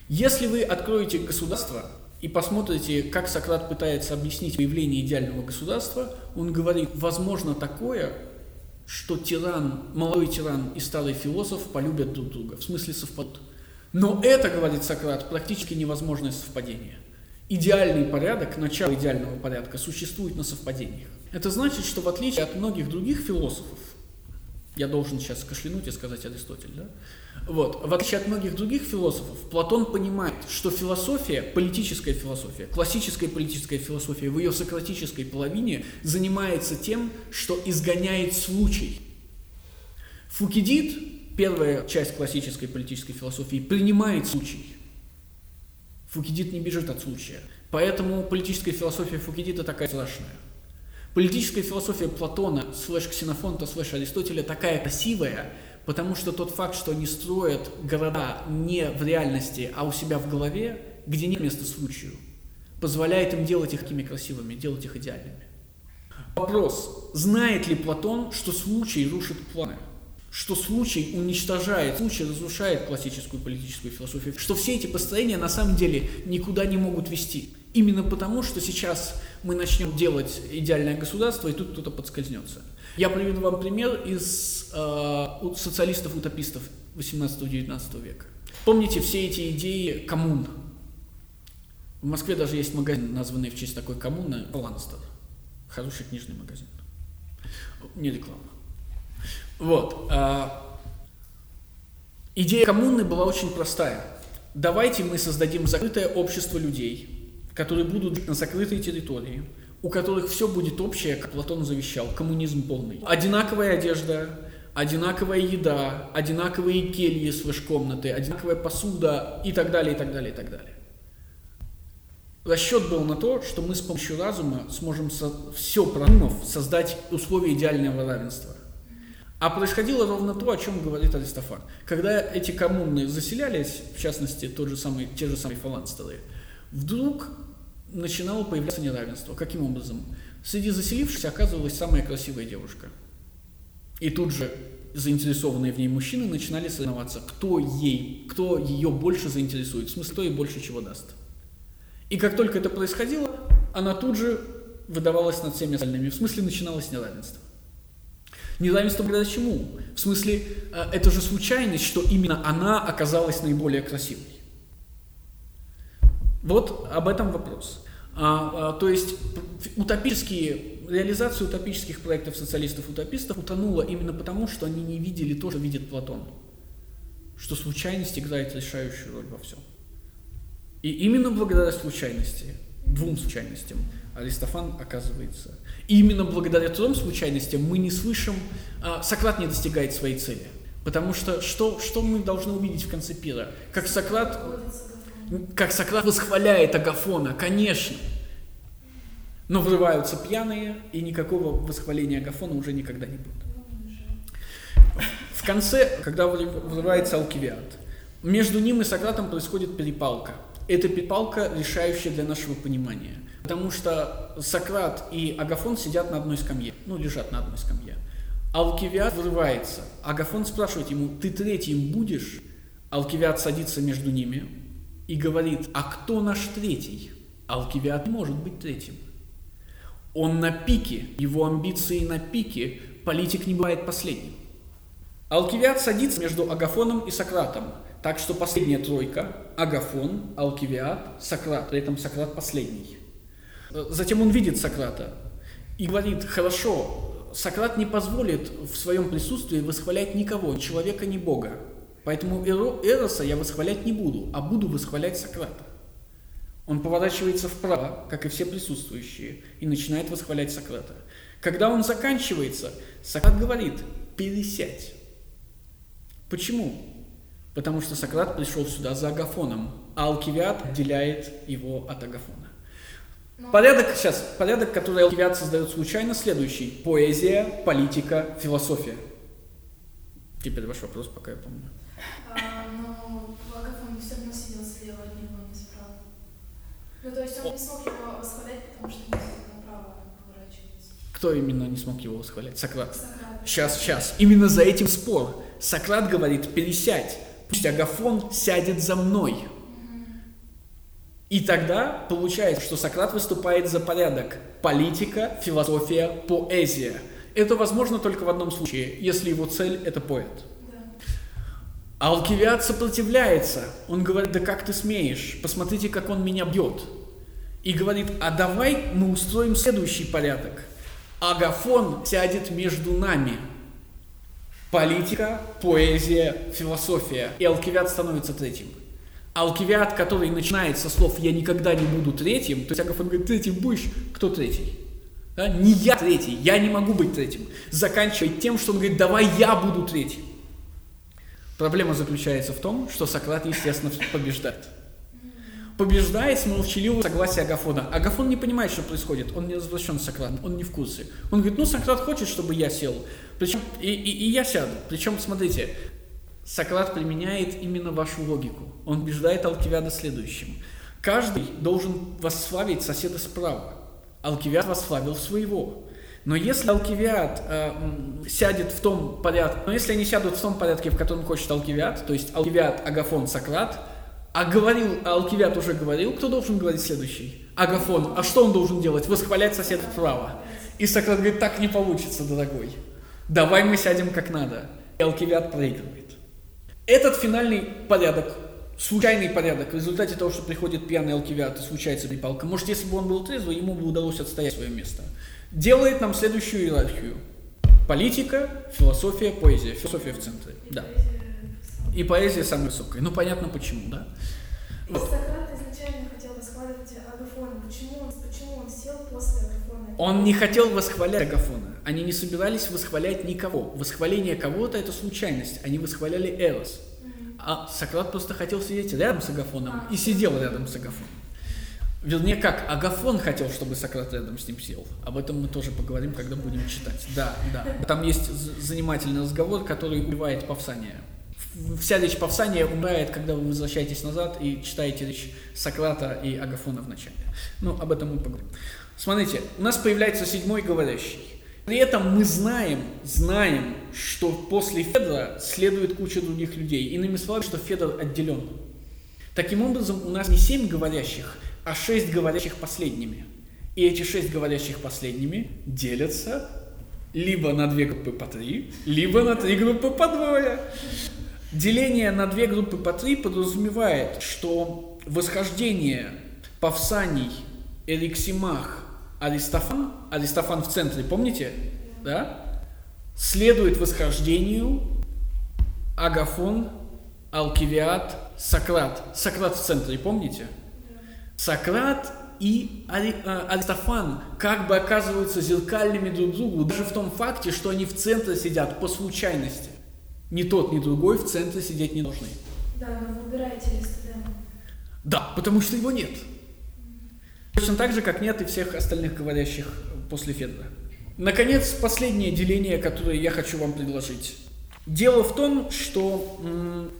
Если вы откроете государство и посмотрите, как Сократ пытается объяснить появление идеального государства, он говорит, возможно такое, что тиран, молодой тиран и старый философ полюбят друг друга, в смысле совпадут. Но это, говорит Сократ, практически невозможное совпадение. Идеальный порядок, начало идеального порядка существует на совпадениях. Это значит, что в отличие от многих других философов, я должен сейчас кашлянуть и сказать Аристотель, да? Вот. В отличие от многих других философов, Платон понимает, что философия, политическая философия, классическая политическая философия в ее сократической половине занимается тем, что изгоняет случай. Фукидид, первая часть классической политической философии, принимает случай. Фукидид не бежит от случая. Поэтому политическая философия Фукидида такая страшная. Политическая философия Платона, слэш Ксенофонта, слэш Аристотеля такая красивая, потому что тот факт, что они строят города не в реальности, а у себя в голове, где нет места случаю, позволяет им делать их такими красивыми, делать их идеальными. Вопрос, знает ли Платон, что случай рушит планы? Что случай уничтожает, случай разрушает классическую политическую философию, что все эти построения на самом деле никуда не могут вести. Именно потому, что сейчас мы начнем делать идеальное государство, и тут кто-то подскользнется. Я приведу вам пример из э, социалистов-утопистов 18-19 века. Помните все эти идеи коммун? В Москве даже есть магазин, названный в честь такой коммуны, Ланстер. Хороший книжный магазин. Не реклама. Вот. А, идея коммуны была очень простая. Давайте мы создадим закрытое общество людей, которые будут на закрытой территории, у которых все будет общее, как Платон завещал, коммунизм полный. Одинаковая одежда, одинаковая еда, одинаковые кельи слэш комнаты, одинаковая посуда и так далее, и так далее, и так далее. Расчет был на то, что мы с помощью разума сможем со все продумав создать условия идеального равенства. А происходило ровно то, о чем говорит Аристофан. Когда эти коммуны заселялись, в частности, тот же самый, те же самые фаланстеры, вдруг начинало появляться неравенство. Каким образом? Среди заселившихся оказывалась самая красивая девушка. И тут же заинтересованные в ней мужчины начинали соревноваться, кто ей, кто ее больше заинтересует, в смысле, кто ей больше чего даст. И как только это происходило, она тут же выдавалась над всеми остальными. В смысле, начиналось неравенство. Неравенство благодаря чему? В смысле, э, это же случайность, что именно она оказалась наиболее красивой. Вот об этом вопрос. А, а, то есть утопические, реализация утопических проектов социалистов-утопистов утонула именно потому, что они не видели то, что видит Платон. Что случайность играет решающую роль во всем. И именно благодаря случайности, двум случайностям, Аристофан оказывается. И именно благодаря трем случайностям мы не слышим, а, Сократ не достигает своей цели. Потому что что, что мы должны увидеть в конце пира? Как Сократ, как Сократ восхваляет Агафона, конечно. Но врываются пьяные, и никакого восхваления Агафона уже никогда не будет. В конце, когда врывается Алкивиад, между ним и Сократом происходит перепалка – это перепалка, решающая для нашего понимания. Потому что Сократ и Агафон сидят на одной скамье, ну, лежат на одной скамье. Алкивиад вырывается. Агафон спрашивает ему, ты третьим будешь? Алкивиад садится между ними и говорит, а кто наш третий? Алкивиад может быть третьим. Он на пике, его амбиции на пике, политик не бывает последним. Алкивиад садится между Агафоном и Сократом – так что последняя тройка – Агафон, Алкивиад, Сократ, при этом Сократ последний. Затем он видит Сократа и говорит, хорошо, Сократ не позволит в своем присутствии восхвалять никого, ни человека, ни Бога. Поэтому Эроса я восхвалять не буду, а буду восхвалять Сократа. Он поворачивается вправо, как и все присутствующие, и начинает восхвалять Сократа. Когда он заканчивается, Сократ говорит, пересядь. Почему? потому что Сократ пришел сюда за Агафоном, а Алкивиад отделяет его от Агафона. Но... Порядок, сейчас, порядок, который Алкивиад создает случайно, следующий. Поэзия, политика, философия. Теперь ваш вопрос, пока я помню. Но Агафон все равно сидел слева от него, не справа. Ну, то есть он не смог его восхвалять, потому что не направо поворачивается. Кто именно не смог его восхвалять? Сократ. Сократ. Сейчас, сейчас. Именно за этим спор. Сократ говорит, пересядь. Пусть Агафон сядет за мной. И тогда получается, что Сократ выступает за порядок. Политика, философия, поэзия. Это возможно только в одном случае, если его цель – это поэт. А Алкивиад сопротивляется. Он говорит, да как ты смеешь? Посмотрите, как он меня бьет. И говорит, а давай мы устроим следующий порядок. Агафон сядет между нами – Политика, поэзия, философия. И Алкивиад становится третьим. Алкивиад, который начинает со слов «я никогда не буду третьим», то есть Агафон говорит «третьим будешь», кто третий? Да? Не я третий, я не могу быть третьим. Заканчивает тем, что он говорит «давай я буду третьим». Проблема заключается в том, что Сократ, естественно, побеждает побеждает с молчаливого согласия Агафона. Агафон не понимает, что происходит, он не возвращен Сократ, он не в курсе. Он говорит, ну Сократ хочет, чтобы я сел, причем и, и, и я сяду. Причем, смотрите, Сократ применяет именно вашу логику. Он убеждает Алкивиада следующим. Каждый должен восславить соседа справа. Алкивиад восславил своего. Но если Алкивиад э, сядет в том порядке, но если они сядут в том порядке, в котором хочет Алкивиад, то есть Алкивиад, Агафон, Сократ, а говорил, а Алкивиад уже говорил, кто должен говорить следующий? Агафон. А что он должен делать? Восхвалять соседа вправо. И Сократ говорит, так не получится, дорогой. Давай мы сядем как надо. И Алкивиад проигрывает. Этот финальный порядок случайный порядок, в результате того, что приходит пьяный алкивиат и случается перепалка, может, если бы он был трезвый, ему бы удалось отстоять свое место, делает нам следующую иерархию. Политика, философия, поэзия. Философия в центре, да. И поэзия самая высокая. Ну, понятно почему, да? Вот. Сократ изначально хотел восхваливать Агафона. Почему он, почему он сел после Агафона? Он не хотел восхвалять Агафона. Они не собирались восхвалять никого. Восхваление кого-то – это случайность. Они восхваляли Эрос. А Сократ просто хотел сидеть рядом с Агафоном и сидел рядом с Агафоном. Вернее, как, Агафон хотел, чтобы Сократ рядом с ним сел. Об этом мы тоже поговорим, когда будем читать. Да, да. Там есть занимательный разговор, который убивает Павсания. Вся речь Павсания умирает, когда вы возвращаетесь назад и читаете речь Сократа и Агафона в начале. Ну, об этом мы поговорим. Смотрите, у нас появляется седьмой говорящий. При этом мы знаем, знаем, что после Федора следует куча других людей. Иными словами, что Федор отделен. Таким образом, у нас не семь говорящих, а шесть говорящих последними. И эти шесть говорящих последними делятся либо на две группы по три, либо на три группы по двое. Деление на две группы по три подразумевает, что восхождение Павсаний, Эриксимах Аристофан, Аристофан в центре, помните? Да? Следует восхождению Агафон, Алкивиад, Сократ. Сократ в центре, помните? Сократ и Ари, а, Аристофан как бы оказываются зеркальными друг другу, даже в том факте, что они в центре сидят по случайности. Ни тот, ни другой в центре сидеть не должны. Да, но выбираете Аристотема. Да, потому что его нет. Точно так же, как нет и всех остальных говорящих после Федора. Наконец, последнее деление, которое я хочу вам предложить. Дело в том, что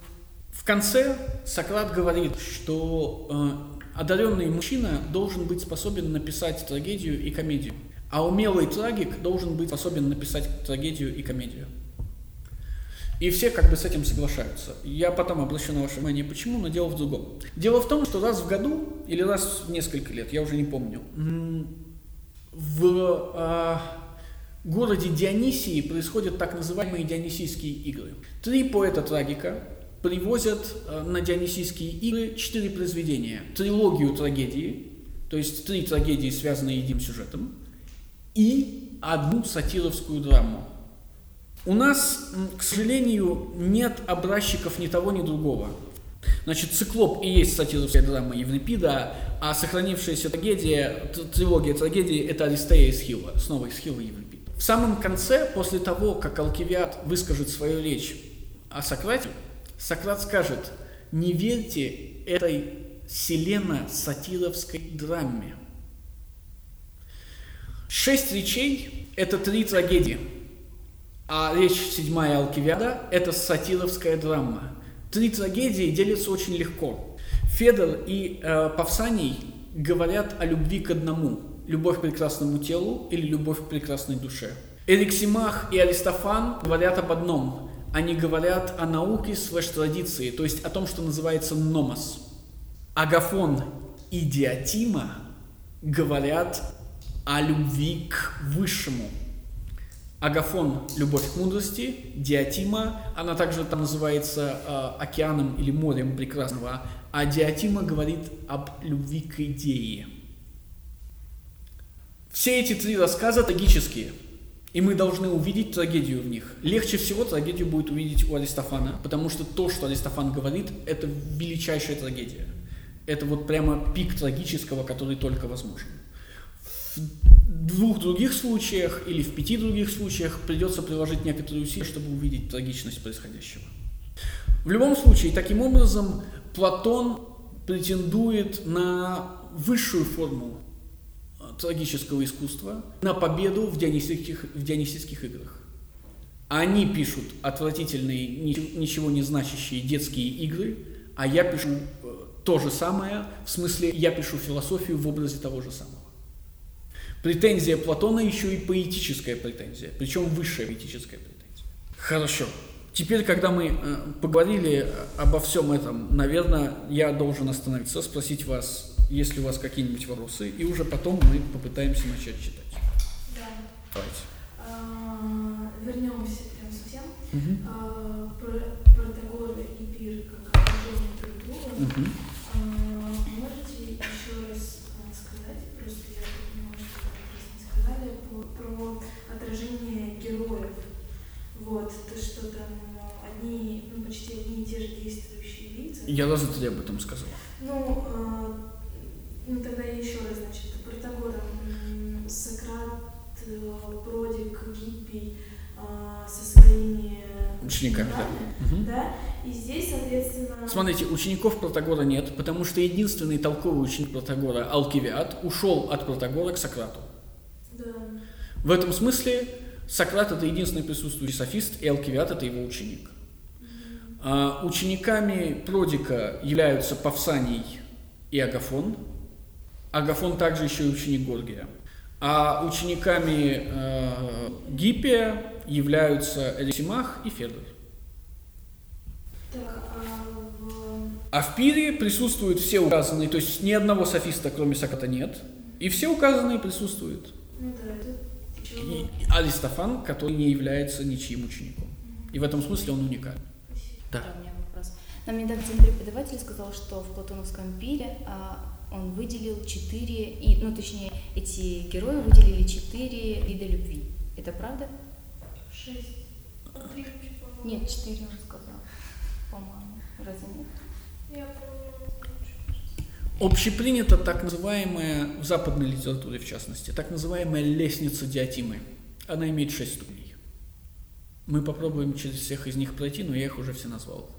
в конце Сократ говорит, что э, одаренный мужчина должен быть способен написать трагедию и комедию, а умелый трагик должен быть способен написать трагедию и комедию. И все как бы с этим соглашаются. Я потом обращу на ваше внимание, почему, но дело в другом. Дело в том, что раз в году, или раз в несколько лет, я уже не помню, в э, городе Дионисии происходят так называемые Дионисийские игры. Три поэта-трагика привозят э, на Дионисийские игры четыре произведения. Трилогию трагедии, то есть три трагедии, связанные единым сюжетом, и одну сатировскую драму. У нас, к сожалению, нет образчиков ни того, ни другого. Значит, «Циклоп» и есть сатировская драма Еврипида, а сохранившаяся трагедия, трилогия трагедии – это Аристея из Хилла, снова из Хилла Еврипид. В самом конце, после того, как Алкивиад выскажет свою речь о Сократе, Сократ скажет, не верьте этой селено-сатировской драме. Шесть речей – это три трагедии – а речь седьмая Алкивиада – это сатировская драма. Три трагедии делятся очень легко. Федор и э, Павсаний говорят о любви к одному – любовь к прекрасному телу или любовь к прекрасной душе. Эриксимах и Аристофан говорят об одном. Они говорят о науке слэш-традиции, то есть о том, что называется номос. Агафон и Диатима говорят о любви к высшему – Агафон – любовь к мудрости, Диатима, она также там называется э, океаном или морем прекрасного, а Диатима говорит об любви к идее. Все эти три рассказа трагические, и мы должны увидеть трагедию в них. Легче всего трагедию будет увидеть у Аристофана, потому что то, что Аристофан говорит, это величайшая трагедия. Это вот прямо пик трагического, который только возможен. В двух других случаях или в пяти других случаях придется приложить некоторые усилия, чтобы увидеть трагичность происходящего. В любом случае, таким образом, Платон претендует на высшую форму трагического искусства, на победу в дионисийских, в дионисийских играх. Они пишут отвратительные, ничего не значащие детские игры, а я пишу э, то же самое, в смысле я пишу философию в образе того же самого. Претензия Платона еще и поэтическая претензия, причем высшая поэтическая претензия. Хорошо. Теперь, когда мы э, поговорили обо всем этом, наверное, я должен остановиться, спросить вас, есть ли у вас какие-нибудь вопросы, и уже потом мы попытаемся начать читать. Да. Давайте. А, Вернемся прям совсем. А, Про Протагора и Пир как окружение друг друга. А, Можете еще раз а, сказать, просто я понимаю, что вы раз не сказали, по- про отражение героев. Вот, то, что там а, одни, ну, почти одни и те же действующие лица. Я раза три об этом сказал. Ну, ну тогда еще раз, значит, Протагора, Сократ, э, Продик, Гиппий а, со своими Учениками, да. да, и здесь, соответственно... Смотрите, учеников Протагора нет, потому что единственный толковый ученик Протагора, Алкивиад, ушел от Протагора к Сократу. Да, В этом смысле Сократ это единственный присутствующий софист, и Алкивиад это его ученик. А учениками Продика являются Павсаний и Агафон. Агафон также еще и ученик Горгия. А учениками э, Гиппия являются Элисимах и Федор. так, а в... А в пире присутствуют все указанные, то есть ни одного софиста, кроме Сократа, нет. И все указанные присутствуют. Ну да, это И? Аристофан, который не является ничьим учеником. И в этом смысле он уникален. Да. Да, у меня вопрос. Нам недавно один преподаватель сказал, что в Платоновском пире а, он выделил четыре, и, ну точнее, эти герои выделили четыре вида любви. Это правда? Шесть. Три, по-моему. Нет, четыре он сказал, по-моему. Разве нет? Я помню. Общепринято так называемая, в западной литературе в частности, так называемая лестница Диатимы. Она имеет шесть ступеней. Мы попробуем через всех из них пройти, но я их уже все назвал.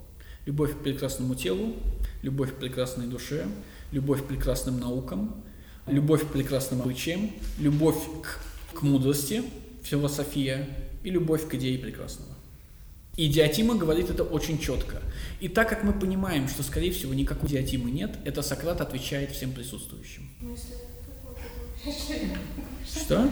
Любовь к прекрасному телу, любовь к прекрасной душе, любовь к прекрасным наукам, любовь к прекрасным обычаям, любовь к, к мудрости, философия и любовь к идее прекрасного. И Диатима говорит это очень четко. И так как мы понимаем, что, скорее всего, никакой Диатимы нет, это Сократ отвечает всем присутствующим. Пришли? Что?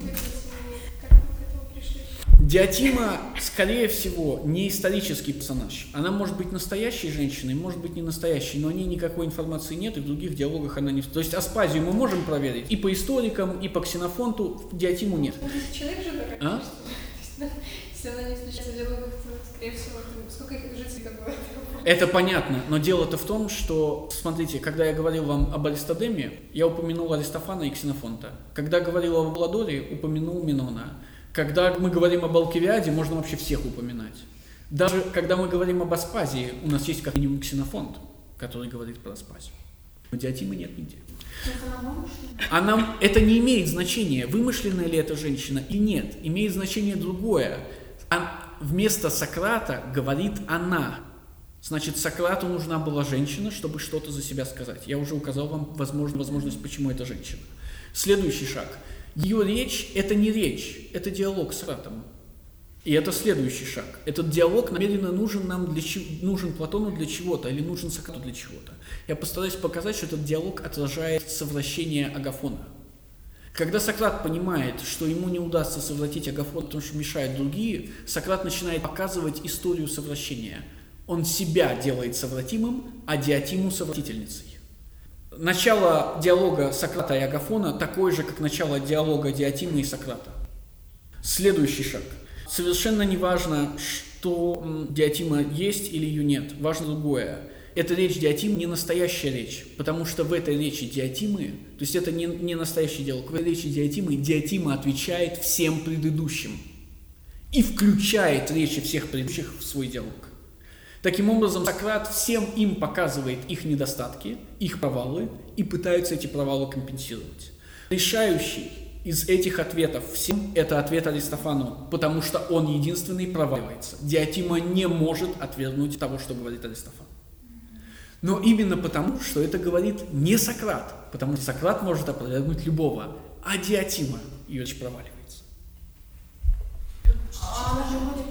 Как вы к этому пришли? Диатима, скорее всего, не исторический персонаж. Она может быть настоящей женщиной, может быть не настоящей, но о ней никакой информации нет, и в других диалогах она не... То есть Аспазию мы можем проверить и по историкам, и по ксенофонту, Диатиму нет. Ну, человек же А? Если она не встречается в диалогах, то, скорее всего, сколько их жителей как бы Это понятно, но дело-то в том, что, смотрите, когда я говорил вам об Аристодеме, я упомянул Аристофана и Ксенофонта. Когда говорил об Апладоре, упомянул Минона. Когда мы говорим об Алкивиаде, можно вообще всех упоминать. Даже когда мы говорим об Аспазии, у нас есть как минимум Ксенофонт, который говорит про Аспазию. Диатимы нет нигде. А нам это не имеет значения, вымышленная ли эта женщина или нет. Имеет значение другое. А вместо Сократа говорит она. Значит, Сократу нужна была женщина, чтобы что-то за себя сказать. Я уже указал вам возможно, возможность, почему это женщина. Следующий шаг. Ее речь – это не речь, это диалог с Сократом. И это следующий шаг. Этот диалог намеренно нужен нам для чего, нужен Платону для чего-то или нужен Сократу для чего-то. Я постараюсь показать, что этот диалог отражает совращение Агафона. Когда Сократ понимает, что ему не удастся совратить Агафона, потому что мешают другие, Сократ начинает показывать историю совращения. Он себя делает совратимым, а Диатиму совратительницей. Начало диалога Сократа и Агафона такое же, как начало диалога Диатимы и Сократа. Следующий шаг. Совершенно не важно, что Диатима есть или ее нет. Важно другое. Эта речь Диатимы не настоящая речь, потому что в этой речи Диатимы, то есть это не, не настоящий диалог, в этой речи Диатимы Диатима отвечает всем предыдущим и включает речи всех предыдущих в свой диалог. Таким образом, Сократ всем им показывает их недостатки, их провалы и пытается эти провалы компенсировать. Решающий из этих ответов всем это ответ Аристофану, потому что он единственный проваливается. Диатима не может отвергнуть того, что говорит Аристофан. Но именно потому, что это говорит не Сократ, потому что Сократ может опровергнуть любого, а Диатима ее проваливается. А она же вроде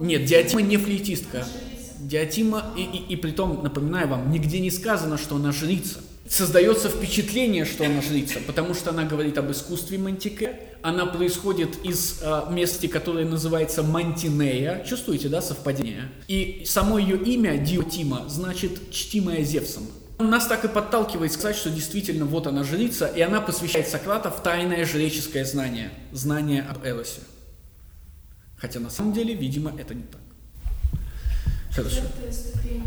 Нет, Диатима не флейтистка. Диатима, и, и, и при том, напоминаю вам, нигде не сказано, что она жрица. создается впечатление, что она жрица, потому что она говорит об искусстве Мантике, она происходит из э, места, которое называется Мантинея, чувствуете, да, совпадение? И само ее имя, Диотима, значит «чтимая Зевсом». Нас так и подталкивает сказать, что действительно вот она жрица, и она посвящает Сократа в тайное жреческое знание, знание об Эросе. Хотя на самом деле, видимо, это не так. Четвертая ступень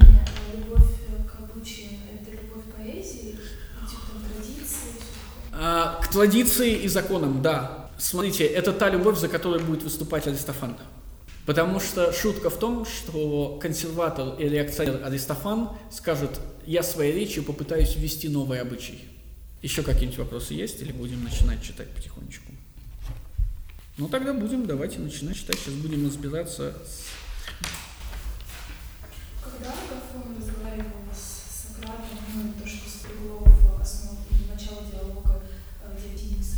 любовь к обучению – это любовь к поэзии, традиции? А, к традиции и законам, да. Смотрите, это та любовь, за которой будет выступать Аристофан. Потому что шутка в том, что консерватор и реакционер Аристофан скажет, я своей речью попытаюсь ввести новый обычай. Еще какие-нибудь вопросы есть или будем начинать читать потихонечку? Ну тогда будем, давайте начинать читать. Сейчас будем разбираться с когда Агафон разговаривал с Сократом, ну, то, что всплыло в основу начала диалога э, Диогенеса?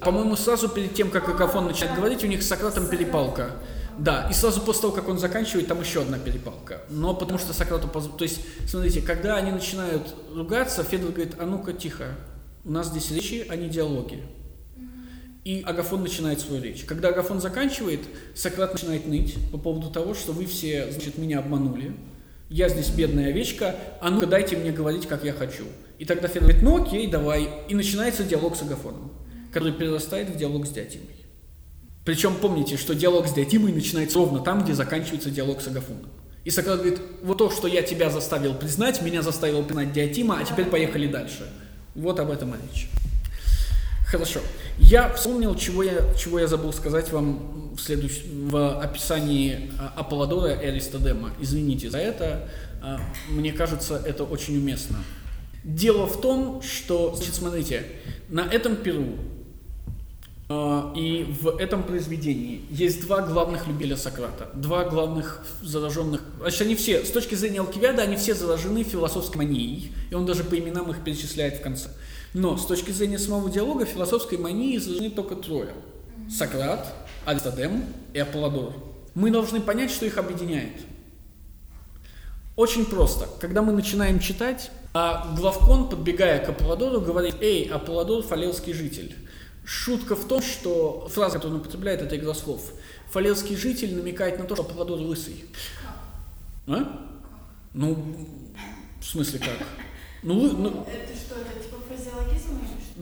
По-моему, сразу перед тем, как Агафон начинает говорить, у них с Сократом перепалка. Да, и сразу после того, как он заканчивает, там еще одна перепалка. Но потому что Сократу... Поз... То есть, смотрите, когда они начинают ругаться, Федор говорит, а ну-ка, тихо, у нас здесь речи, а не диалоги. И Агафон начинает свою речь. Когда Агафон заканчивает, Сократ начинает ныть по поводу того, что вы все, значит, меня обманули, я здесь бедная овечка, а ну-ка дайте мне говорить, как я хочу. И тогда Федор говорит, ну окей, давай. И начинается диалог с Агафоном, который перерастает в диалог с Диатимой. Причем помните, что диалог с Диатимой начинается ровно там, где заканчивается диалог с Агафоном. И Сократ говорит, вот то, что я тебя заставил признать, меня заставил признать Диатима, а теперь поехали дальше. Вот об этом речь. Хорошо. Я вспомнил, чего я, чего я забыл сказать вам в, следующем, в описании а, Аполлодора и Аристодема. Извините за это. А, мне кажется, это очень уместно. Дело в том, что, значит, смотрите, на этом перу а, и в этом произведении есть два главных любителя Сократа, два главных зараженных. Значит, они все, с точки зрения Алкивиада, они все заражены философской манией, и он даже по именам их перечисляет в конце. Но с точки зрения самого диалога философской мании заражены только трое. Сократ, Аристодем и Аполлодор. Мы должны понять, что их объединяет. Очень просто. Когда мы начинаем читать, а Главкон, подбегая к Аполлодору, говорит, «Эй, Аполлодор – фалерский житель». Шутка в том, что фраза, которую он употребляет, это игра слов. Фалерский житель намекает на то, что Аполлодор лысый. А? Ну, в смысле как? Ну, ну, это что, это типа?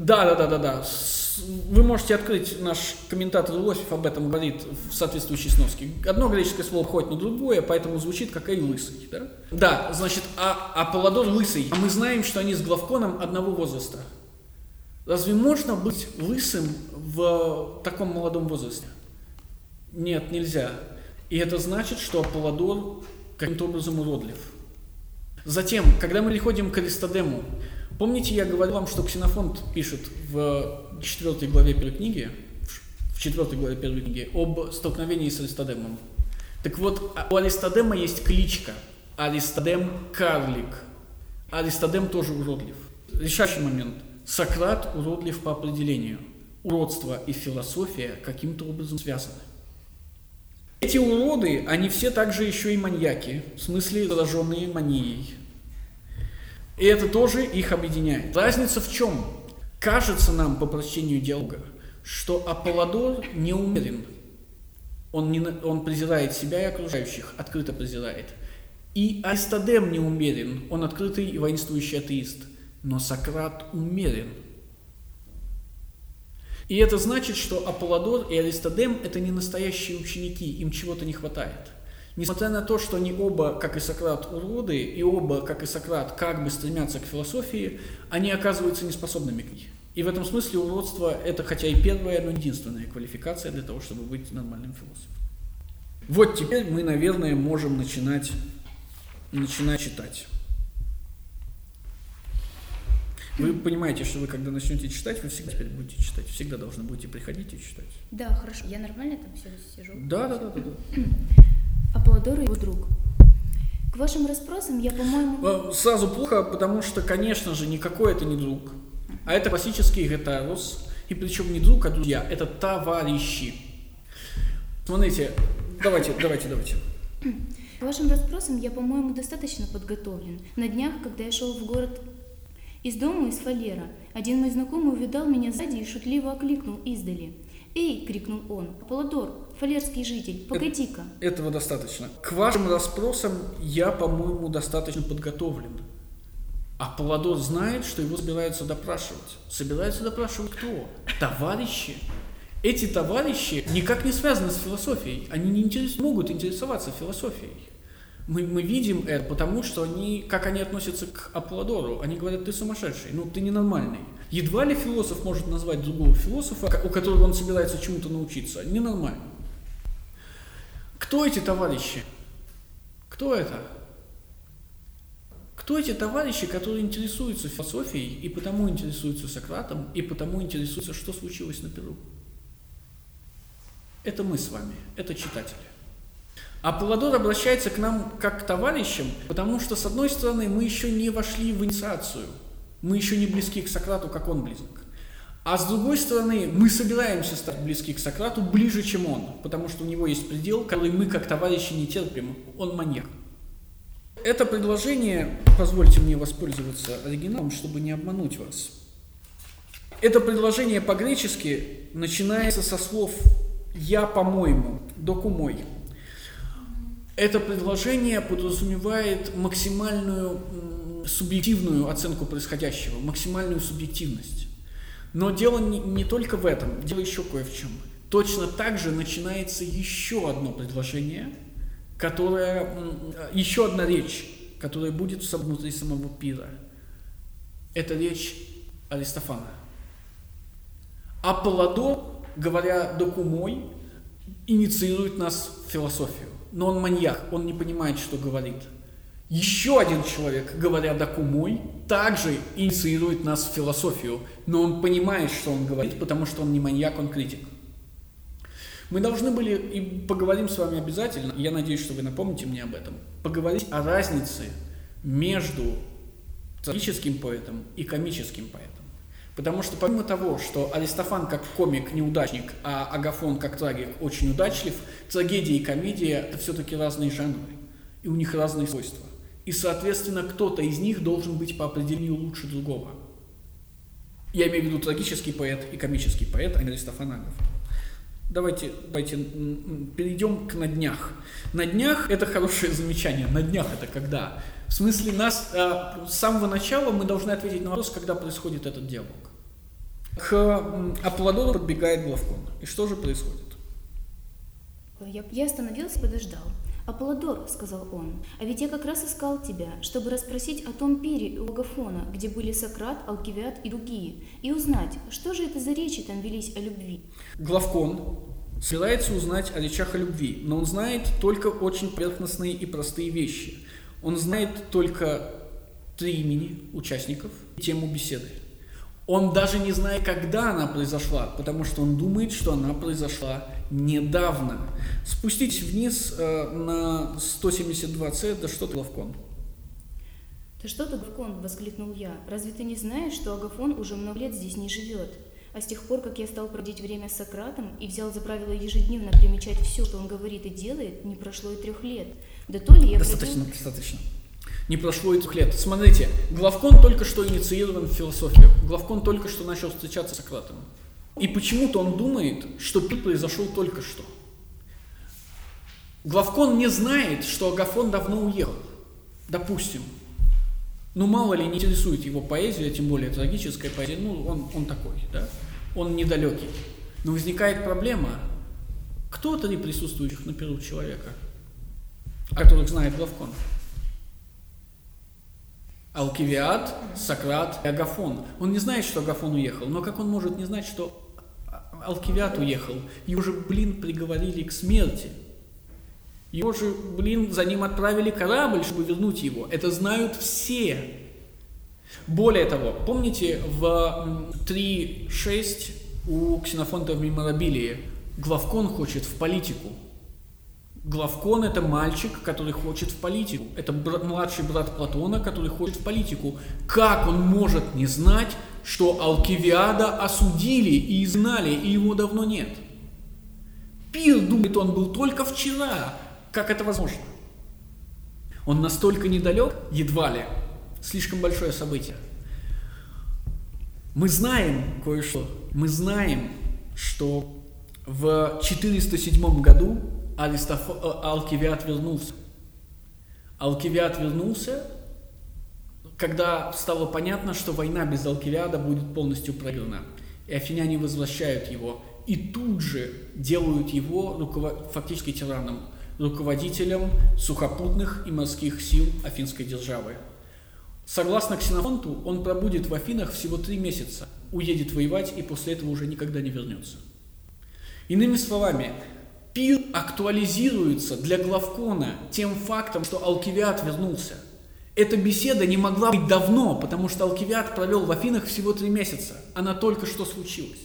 Да, да, да, да, да. Вы можете открыть наш комментатор Лосев об этом говорит в соответствующей сноске. Одно греческое слово входит на другое, поэтому звучит как «эй, лысый». Да, да значит, а, а Паладор лысый. А мы знаем, что они с Главконом одного возраста. Разве можно быть лысым в таком молодом возрасте? Нет, нельзя. И это значит, что Аполлодор каким-то образом уродлив. Затем, когда мы переходим к Аристодему, помните, я говорил вам, что Ксенофонт пишет в четвертой главе первой книги, в четвертой главе первой книги, об столкновении с Аристодемом. Так вот, у Аристодема есть кличка Аристодем Карлик. Аристодем тоже уродлив. Решающий момент. Сократ уродлив по определению. Уродство и философия каким-то образом связаны. Эти уроды, они все также еще и маньяки, в смысле зараженные манией. И это тоже их объединяет. Разница в чем? Кажется нам по прочтению диалога, что Аполлодор не умерен. Он, не, он презирает себя и окружающих, открыто презирает. И Аристодем не умерен, он открытый и воинствующий атеист. Но Сократ умерен. И это значит, что Аполлодор и Аристодем – это не настоящие ученики, им чего-то не хватает. Несмотря на то, что они оба, как и Сократ, уроды, и оба, как и Сократ, как бы стремятся к философии, они оказываются неспособными к ней. И в этом смысле уродство – это хотя и первая, но единственная квалификация для того, чтобы быть нормальным философом. Вот теперь мы, наверное, можем начинать, начинать читать. Вы понимаете, что вы когда начнете читать, вы всегда теперь будете читать, всегда должны будете приходить и читать. Да, хорошо. Я нормально там все сижу? Да, да, да, да. да. Аполлодор и его друг. К вашим расспросам я, по-моему... Э, сразу плохо, потому что, конечно же, никакой это не друг. А это классический гетарус. И причем не друг, а друзья. Это товарищи. Смотрите, давайте, давайте, давайте. К вашим расспросам я, по-моему, достаточно подготовлен. На днях, когда я шел в город Из дома из фалера один мой знакомый увидал меня сзади и шутливо окликнул издали. «Эй!» — крикнул он. «Аполлодор, фалерский житель, погоди-ка!» Этого достаточно. К вашим расспросам я, по-моему, достаточно подготовлен. А Паладор знает, что его собираются допрашивать. Собираются допрашивать кто? Товарищи. Эти товарищи никак не связаны с философией. Они не интерес... могут интересоваться философией. Мы, мы видим это, потому что они, как они относятся к Аполлодору, они говорят, ты сумасшедший, ну ты ненормальный. Едва ли философ может назвать другого философа, у которого он собирается чему-то научиться. Ненормально. Кто эти товарищи? Кто это? Кто эти товарищи, которые интересуются философией и потому интересуются Сократом, и потому интересуются, что случилось на Перу? Это мы с вами, это читатели. А Паладор обращается к нам как к товарищам, потому что, с одной стороны, мы еще не вошли в инициацию, мы еще не близки к Сократу, как он близок. А с другой стороны, мы собираемся стать близки к Сократу ближе, чем он, потому что у него есть предел, который мы как товарищи не терпим, он маньяк. Это предложение, позвольте мне воспользоваться оригиналом, чтобы не обмануть вас. Это предложение по-гречески начинается со слов «я, по-моему», «докумой». Это предложение подразумевает максимальную субъективную оценку происходящего, максимальную субъективность. Но дело не, не только в этом, дело еще кое в чем. Точно так же начинается еще одно предложение – которая, еще одна речь, которая будет внутри самого пира. Это речь Аристофана. А Паладор, говоря докумой, инициирует нас в философию. Но он маньяк, он не понимает, что говорит. Еще один человек, говоря докумой, также инициирует нас в философию, но он понимает, что он говорит, потому что он не маньяк, он критик. Мы должны были, и поговорим с вами обязательно, я надеюсь, что вы напомните мне об этом, поговорить о разнице между трагическим поэтом и комическим поэтом. Потому что помимо того, что Аристофан как комик неудачник, а Агафон как трагик очень удачлив, трагедия и комедия – это все-таки разные жанры, и у них разные свойства. И, соответственно, кто-то из них должен быть по определению лучше другого. Я имею в виду трагический поэт и комический поэт, а не. Давайте, давайте перейдем к на днях. На днях это хорошее замечание. На днях это когда? В смысле, нас э, с самого начала мы должны ответить на вопрос, когда происходит этот диалог. К Аполлодору подбегает Главкон. И что же происходит? Я, я остановился подождал. «Аполлодор», — сказал он, — «а ведь я как раз искал тебя, чтобы расспросить о том пире у Агафона, где были Сократ, Алкивиад и другие, и узнать, что же это за речи там велись о любви». Главкон собирается узнать о речах о любви, но он знает только очень поверхностные и простые вещи. Он знает только три имени участников и тему беседы. Он даже не знает, когда она произошла, потому что он думает, что она произошла недавно. Спуститесь вниз э, на 172С, да что ты, Лавкон? «Да что ты, Главкон?» – воскликнул я. «Разве ты не знаешь, что Агафон уже много лет здесь не живет? А с тех пор, как я стал проводить время с Сократом и взял за правило ежедневно примечать все, что он говорит и делает, не прошло и трех лет. Да то ли я Достаточно, провел... достаточно. Не прошло и трех лет. Смотрите, Главкон только что инициирован в философию. Главкон только что начал встречаться с Сократом. И почему-то он думает, что пир произошел только что. Главкон не знает, что Агафон давно уехал. Допустим. Ну, мало ли, не интересует его поэзия, тем более трагическая поэзия. Ну, он, он такой, да? Он недалекий. Но возникает проблема, кто три присутствующих на перу человека, о которых знает Главкон? Алкивиад, Сократ и Агафон. Он не знает, что Агафон уехал, но как он может не знать, что Алкивиад уехал? Его же, блин, приговорили к смерти. Его же, блин, за ним отправили корабль, чтобы вернуть его. Это знают все. Более того, помните в 3.6 у Ксенофонта в Меморабилии Главкон хочет в политику. Главкон – это мальчик, который хочет в политику. Это брат, младший брат Платона, который хочет в политику. Как он может не знать, что Алкивиада осудили и изгнали, и его давно нет? Пир, думает он, был только вчера. Как это возможно? Он настолько недалек, едва ли, слишком большое событие. Мы знаем кое-что. Мы знаем, что в 407 году Аристоф... Э, Алкивиад вернулся. Алкивиад вернулся, когда стало понятно, что война без Алкивиада будет полностью проиграна. И афиняне возвращают его. И тут же делают его руковод... фактически тираном, руководителем сухопутных и морских сил Афинской державы. Согласно Ксенофонту, он пробудет в Афинах всего три месяца, уедет воевать и после этого уже никогда не вернется. Иными словами, Пир актуализируется для Главкона тем фактом, что Алкивиад вернулся. Эта беседа не могла быть давно, потому что Алкивиад провел в Афинах всего три месяца. Она только что случилась.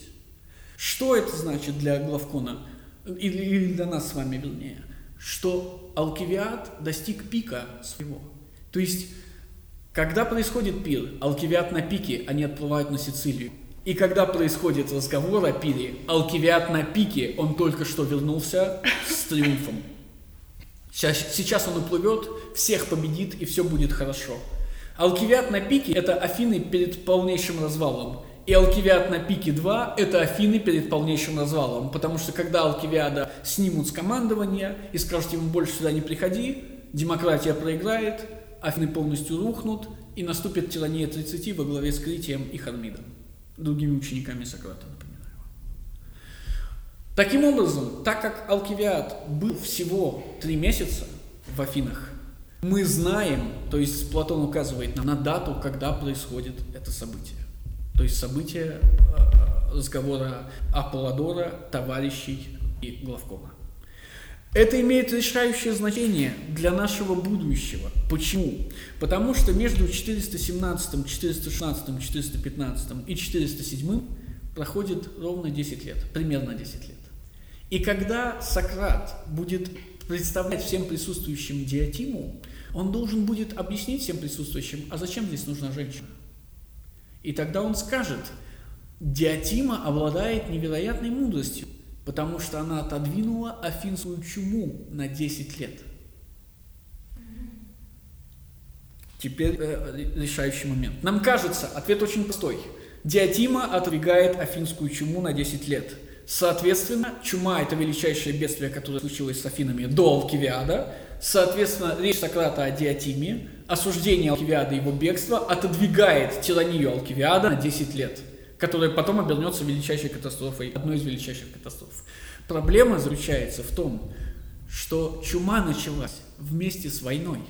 Что это значит для Главкона? Или, для нас с вами, вернее? Что Алкивиад достиг пика своего. То есть, когда происходит пир, Алкивиад на пике, они отплывают на Сицилию. И когда происходит разговор о пире, Алкивиад на пике, он только что вернулся с триумфом. Сейчас он уплывет, всех победит и все будет хорошо. Алкивиад на пике – это Афины перед полнейшим развалом. И Алкивиад на пике 2 – это Афины перед полнейшим развалом. Потому что когда Алкивиада снимут с командования и скажут ему больше сюда не приходи, демократия проиграет, Афины полностью рухнут, и наступит тирания 30 во главе с Критием и Хармидом другими учениками Сократа, напоминаю. Таким образом, так как Алкивиад был всего три месяца в Афинах, мы знаем, то есть Платон указывает нам на дату, когда происходит это событие. То есть событие э, разговора Аполлодора, товарищей и главкома. Это имеет решающее значение для нашего будущего. Почему? Потому что между 417, 416, 415 и 407 проходит ровно 10 лет, примерно 10 лет. И когда Сократ будет представлять всем присутствующим диатиму, он должен будет объяснить всем присутствующим, а зачем здесь нужна женщина. И тогда он скажет, диатима обладает невероятной мудростью потому что она отодвинула афинскую чуму на 10 лет. Теперь э, решающий момент. Нам кажется, ответ очень простой. Диатима отодвигает афинскую чуму на 10 лет. Соответственно, чума – это величайшее бедствие, которое случилось с Афинами до Алкивиада. Соответственно, речь Сократа о Диатиме, осуждение Алкивиада и его бегство отодвигает тиранию Алкивиада на 10 лет которая потом обернется величайшей катастрофой, одной из величайших катастроф. Проблема заключается в том, что чума началась вместе с войной.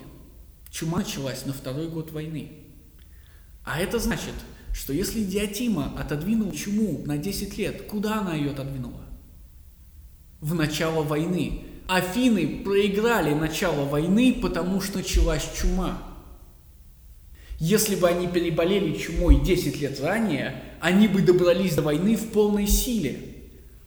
Чума началась на второй год войны. А это значит, что если Диатима отодвинул чуму на 10 лет, куда она ее отодвинула? В начало войны. Афины проиграли начало войны, потому что началась чума. Если бы они переболели чумой 10 лет ранее, они бы добрались до войны в полной силе.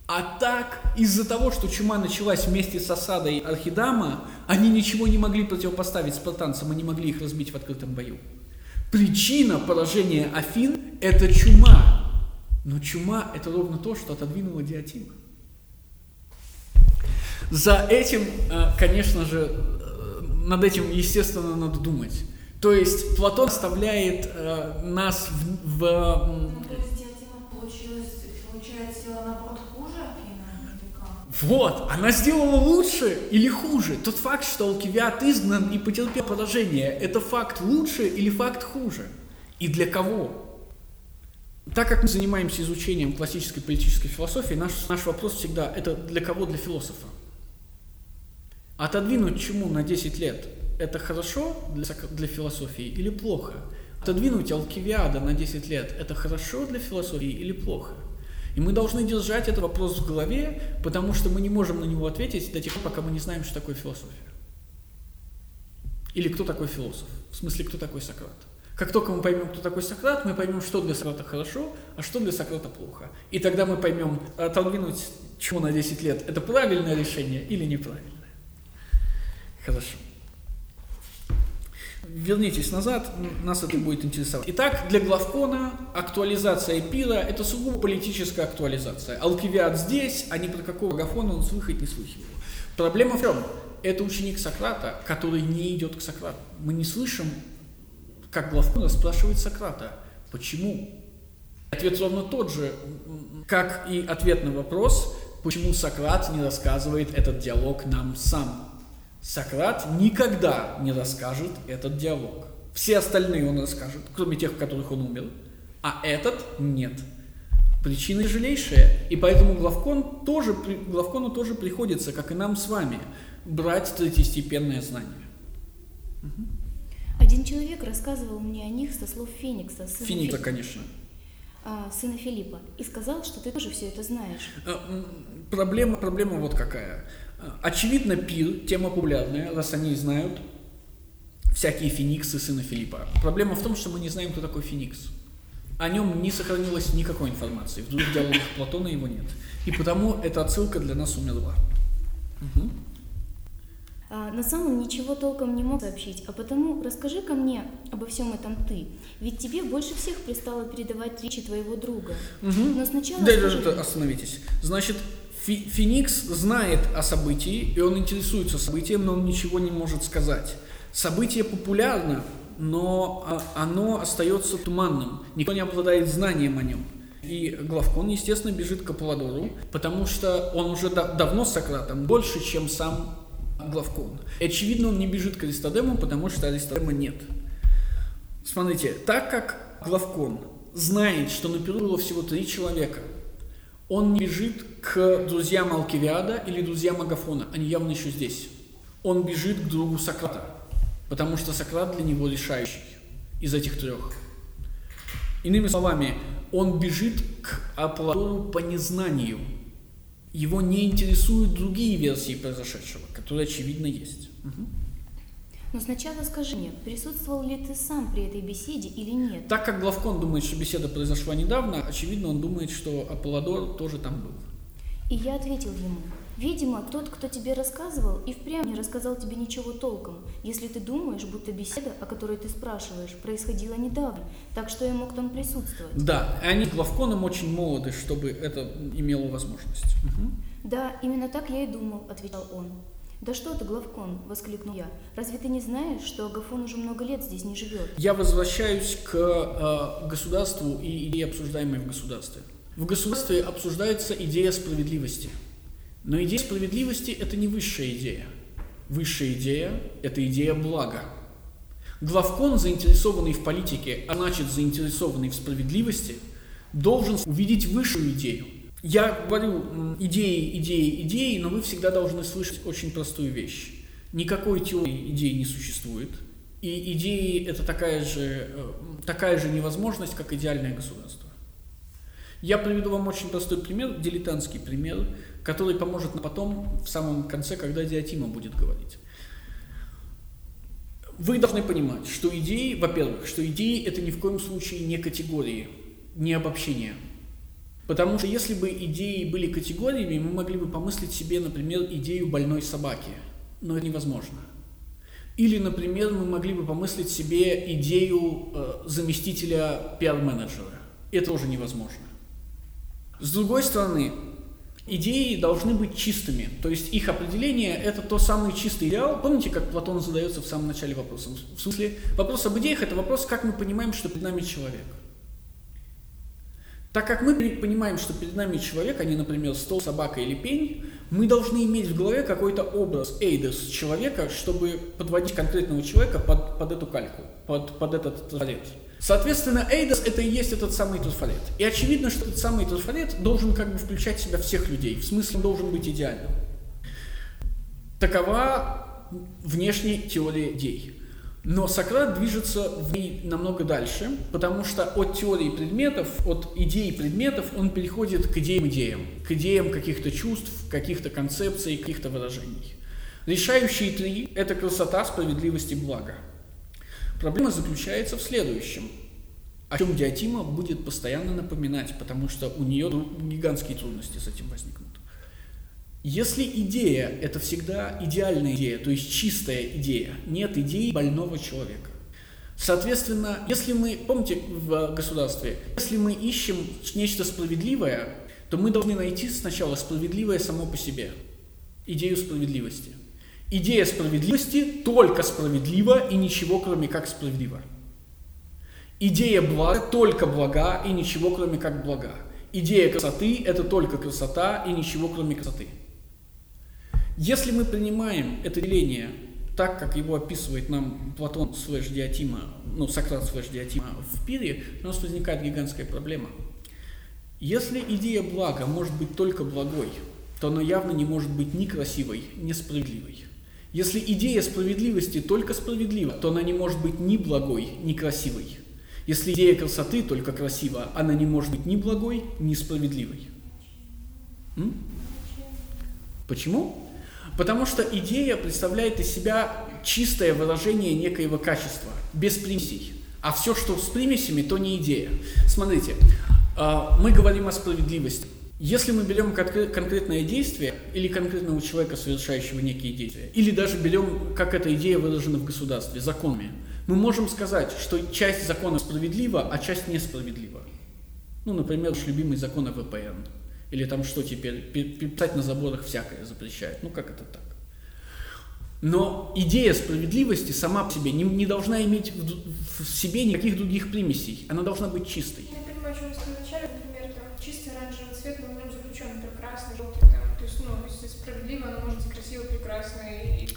А так, из-за того, что чума началась вместе с осадой Архидама, они ничего не могли противопоставить спартанцам, они могли их разбить в открытом бою. Причина поражения Афин – это чума. Но чума – это ровно то, что отодвинуло Диатима. За этим, э, конечно же, э, над этим, естественно, надо думать. То есть Платон оставляет э, нас в... в ну, то есть Диатима получилось, получается, сделала наоборот хуже Афина Вот, она сделала лучше или хуже? Тот факт, что Алкивиад изгнан и потерпел поражение, это факт лучше или факт хуже? И для кого? Так как мы занимаемся изучением классической политической философии, наш, наш вопрос всегда, это для кого? Для философа. Отодвинуть чему на 10 лет – это хорошо для, для философии или плохо? Отодвинуть Алкивиада на 10 лет – это хорошо для философии или плохо? И мы должны держать этот вопрос в голове, потому что мы не можем на него ответить до тех пор, пока мы не знаем, что такое философия. Или кто такой философ. В смысле, кто такой Сократ. Как только мы поймем, кто такой Сократ, мы поймем, что для Сократа хорошо, а что для Сократа плохо. И тогда мы поймем, отодвинуть чему на 10 лет – это правильное решение или неправильное. Хорошо вернитесь назад, нас это будет интересовать. Итак, для главкона актуализация пира – это сугубо политическая актуализация. Алкивиад здесь, а не про какого Агафона он слыхать не слыхивал. Проблема в чем? Это ученик Сократа, который не идет к Сократу. Мы не слышим, как главкон спрашивает Сократа, почему? Ответ ровно тот же, как и ответ на вопрос, почему Сократ не рассказывает этот диалог нам сам. Сократ никогда не расскажет этот диалог. Все остальные он расскажет, кроме тех, в которых он умер, а этот нет. Причина тяжелейшая, и поэтому Главкон тоже, Главкону тоже приходится, как и нам с вами, брать третьестепенное знание. Один человек рассказывал мне о них со слов Феникса. Сына Феникса, Фи... конечно. А, сына Филиппа. И сказал, что ты тоже все это знаешь. А, проблема, проблема вот какая. Очевидно, пир, тема популярная, раз они знают всякие фениксы сына Филиппа. Проблема в том, что мы не знаем, кто такой феникс. О нем не сохранилось никакой информации. В других диалогах Платона его нет. И потому эта отсылка для нас умерла. Угу. А, на самом ничего толком не мог сообщить, а потому расскажи ко мне обо всем этом ты. Ведь тебе больше всех пристало передавать речи твоего друга. Угу. Но сначала... Да, скажи... остановитесь. Значит, Фи Феникс знает о событии, и он интересуется событием, но он ничего не может сказать. Событие популярно, но а, оно остается туманным. Никто не обладает знанием о нем. И Главкон, естественно, бежит к Аполлодору, потому что он уже да давно с Сократом, больше, чем сам Главкон. И, очевидно, он не бежит к Аристодему, потому что Аристодема нет. Смотрите, так как Главкон знает, что на Перу было всего три человека, он не бежит к друзьям Алкивиада или друзьям Агафона, они явно еще здесь. Он бежит к другу Сократа, потому что Сократ для него решающий из этих трех. Иными словами, он бежит к Аполлодору по незнанию – его не интересуют другие версии произошедшего, которые, очевидно, есть. Угу. Но сначала скажи мне, присутствовал ли ты сам при этой беседе или нет? Так как Главкон думает, что беседа произошла недавно, очевидно, он думает, что Аполлодор тоже там был. И я ответил ему, Видимо, тот, кто тебе рассказывал, и впрямь не рассказал тебе ничего толком, если ты думаешь, будто беседа, о которой ты спрашиваешь, происходила недавно, так что я мог там присутствовать. Да, и они с Главконом очень молоды, чтобы это имело возможность. Угу. Да, именно так я и думал, ответил он. «Да что ты, Главкон!» – воскликнул я. «Разве ты не знаешь, что Агафон уже много лет здесь не живет?» Я возвращаюсь к э, государству и идее, обсуждаемой в государстве. В государстве обсуждается идея справедливости – но идея справедливости – это не высшая идея. Высшая идея – это идея блага. Главкон, заинтересованный в политике, а значит заинтересованный в справедливости, должен увидеть высшую идею. Я говорю идеи, идеи, идеи, но вы всегда должны слышать очень простую вещь. Никакой теории идей не существует. И идеи – это такая же, э, такая же невозможность, как идеальное государство. Я приведу вам очень простой пример, дилетантский пример, который поможет нам потом, в самом конце, когда Диатима будет говорить. Вы должны понимать, что идеи, во-первых, что идеи это ни в коем случае не категории, не обобщения. Потому что если бы идеи были категориями, мы могли бы помыслить себе, например, идею больной собаки. Но это невозможно. Или, например, мы могли бы помыслить себе идею э, заместителя пиар-менеджера. Это тоже невозможно. С другой стороны, идеи должны быть чистыми, то есть их определение – это тот самый чистый идеал. Помните, как Платон задается в самом начале вопроса? В смысле, вопрос об идеях – это вопрос, как мы понимаем, что перед нами человек. Так как мы понимаем, что перед нами человек, а не, например, стол, собака или пень, мы должны иметь в голове какой-то образ, эйдос человека, чтобы подводить конкретного человека под, под эту кальку, под, под этот трафарет. Соответственно, Эйдос это и есть этот самый трафарет. И очевидно, что этот самый трафарет должен как бы включать в себя всех людей, в смысле он должен быть идеальным. Такова внешняя теория идей. Но Сократ движется в ней намного дальше, потому что от теории предметов, от идей предметов он переходит к идеям идеям, к идеям каких-то чувств, каких-то концепций, каких-то выражений. Решающие три – это красота, справедливость и благо. Проблема заключается в следующем, о чем Диатима будет постоянно напоминать, потому что у нее гигантские трудности с этим возникнут. Если идея – это всегда идеальная идея, то есть чистая идея, нет идеи больного человека. Соответственно, если мы, помните в государстве, если мы ищем нечто справедливое, то мы должны найти сначала справедливое само по себе, идею справедливости. Идея справедливости только справедлива и ничего, кроме как справедлива. Идея блага только блага и ничего кроме как блага. Идея красоты – это только красота и ничего кроме красоты. Если мы принимаем это деление так, как его описывает нам Платон слэш Диатима, ну, Сократ слэш Диатима в Пире, у нас возникает гигантская проблема. Если идея блага может быть только благой, то она явно не может быть ни красивой, ни справедливой. Если идея справедливости только справедлива, то она не может быть ни благой, ни красивой. Если идея красоты только красива, она не может быть ни благой, ни справедливой. М? Почему? Потому что идея представляет из себя чистое выражение некоего качества, без примесей. А все, что с примесями, то не идея. Смотрите, а, мы говорим о справедливости. Если мы берем конкретное действие или конкретного человека, совершающего некие действия, или даже берем, как эта идея выражена в государстве, законами, мы можем сказать, что часть закона справедлива, а часть несправедлива. Ну, например, любимый закон о ВПН. Или там что теперь, писать на заборах всякое запрещает. Ну, как это так? Но идея справедливости сама по себе не, не должна иметь в, в себе никаких других примесей. Она должна быть чистой. Я понимаю, что вы сказали вначале, например, там, чистый оранжевый цвет, но в нем заключен прекрасный желтый, там, то есть, ну, если справедливо, оно может быть красиво, прекрасно и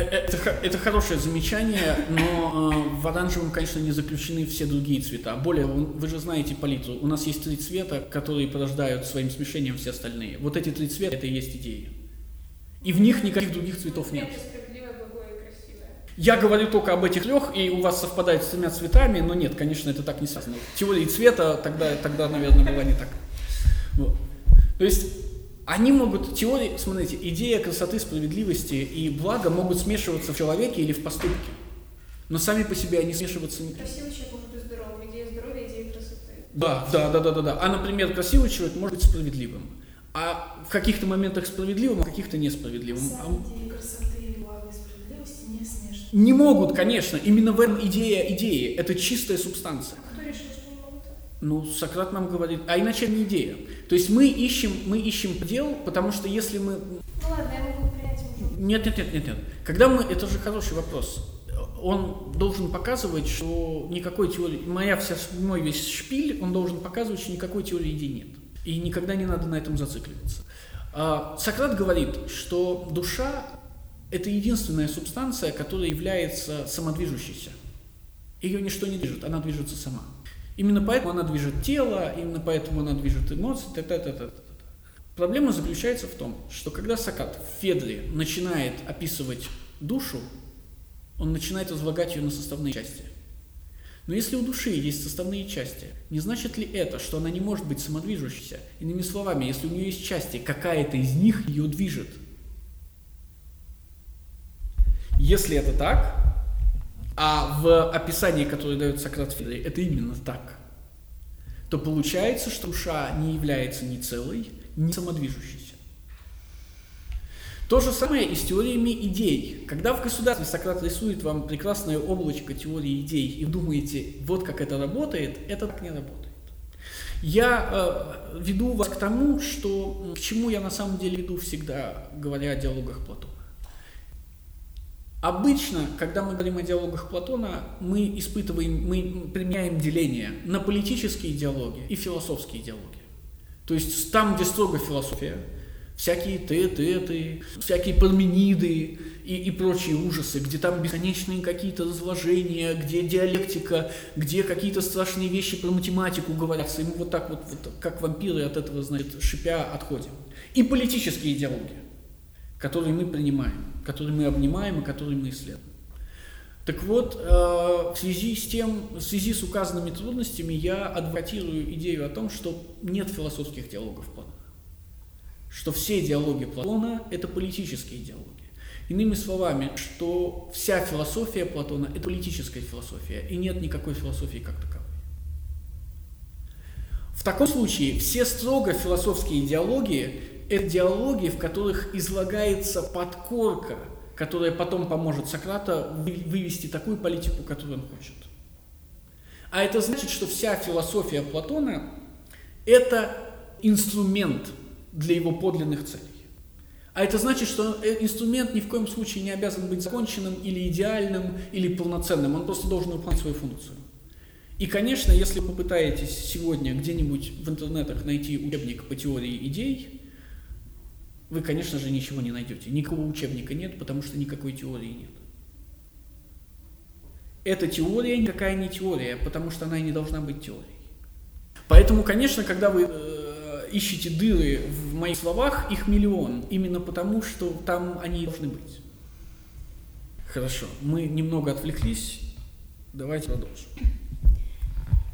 это, это хорошее замечание, но э, в оранжевом, конечно, не заключены все другие цвета. Более, вы же знаете палитру. У нас есть три цвета, которые порождают своим смешением все остальные. Вот эти три цвета – это и есть идеи. И в них никаких других цветов нет. Я говорю только об этих трех, и у вас совпадает с тремя цветами, но нет, конечно, это так не связано. Теория цвета тогда, тогда наверное, была не так. Вот. То есть они могут, теории, смотрите, идея красоты, справедливости и блага могут смешиваться в человеке или в поступке. Но сами по себе они смешиваться не Красивый человек может быть здоровым, идея здоровья, идея красоты. Да, да, да, да, да, да. А, например, красивый человек может быть справедливым. А в каких-то моментах справедливым, а в каких-то несправедливым. Сам идеи красоты и блага и справедливости не смешаны. Не могут, конечно. Именно в этом идея идеи. Это чистая субстанция. Кто решил, что не могут? Ну, Сократ нам говорит, а иначе не идея. То есть мы ищем, мы ищем предел, потому что если мы... Ну ладно, я могу принять. Нет, нет, нет, нет, нет. Когда мы, это же хороший вопрос. Он должен показывать, что никакой теории, моя вся, мой весь шпиль, он должен показывать, что никакой теории идей нет. И никогда не надо на этом зацикливаться. А, Сократ говорит, что душа – это единственная субстанция, которая является самодвижущейся. Ее ничто не движет, она движется сама. Именно поэтому она движет тело, именно поэтому она движет эмоции, т -т -т -т -т. Проблема заключается в том, что когда Сократ в Федре начинает описывать душу, он начинает возлагать ее на составные части. Но если у души есть составные части, не значит ли это, что она не может быть самодвижущейся? Иными словами, если у нее есть части, какая-то из них ее движет. Если это так, а в описании, которое дает Сократ Федоре, это именно так, то получается, что душа не является ни целой, ни самодвижущейся. То же самое и с теориями идей. Когда в государстве Сократ рисует вам прекрасное облачко теории идей и думаете, вот как это работает, это так не работает. Я э, веду вас к тому, что, к чему я на самом деле веду всегда, говоря о диалогах Платона. Обычно, когда мы говорим о диалогах Платона, мы испытываем, мы применяем деление на политические диалоги и философские диалоги. То есть там, где строго философия, всякие теты, всякие пармениды и, и прочие ужасы, где там бесконечные какие-то разложения, где диалектика, где какие-то страшные вещи про математику говорятся, и мы вот так вот, вот как вампиры от этого, значит, шипя отходим. И политические диалоги, которые мы принимаем, которые мы обнимаем и которые мы исследуем. Так вот, э, в связи с тем, в связи с указанными трудностями, я адвокатирую идею о том, что нет философских диалогов Платона что все диалоги Платона – это политические диалоги. Иными словами, что вся философия Платона – это политическая философия, и нет никакой философии как таковой. В таком случае все строго философские диалоги – это диалоги, в которых излагается подкорка, которая потом поможет Сократа вывести такую политику, которую он хочет. А это значит, что вся философия Платона – это инструмент – для его подлинных целей. А это значит, что э, инструмент ни в коем случае не обязан быть законченным или идеальным или полноценным, он просто должен выполнять свою функцию. И, конечно, если попытаетесь сегодня где-нибудь в интернетах найти учебник по теории идей, вы, конечно же, ничего не найдете. Никакого учебника нет, потому что никакой теории нет. Эта теория никакая не теория, потому что она и не должна быть теорией. Поэтому, конечно, когда вы э, ищете дыры в моих словах, их миллион, именно потому, что там они должны быть. Хорошо, мы немного отвлеклись, давайте продолжим.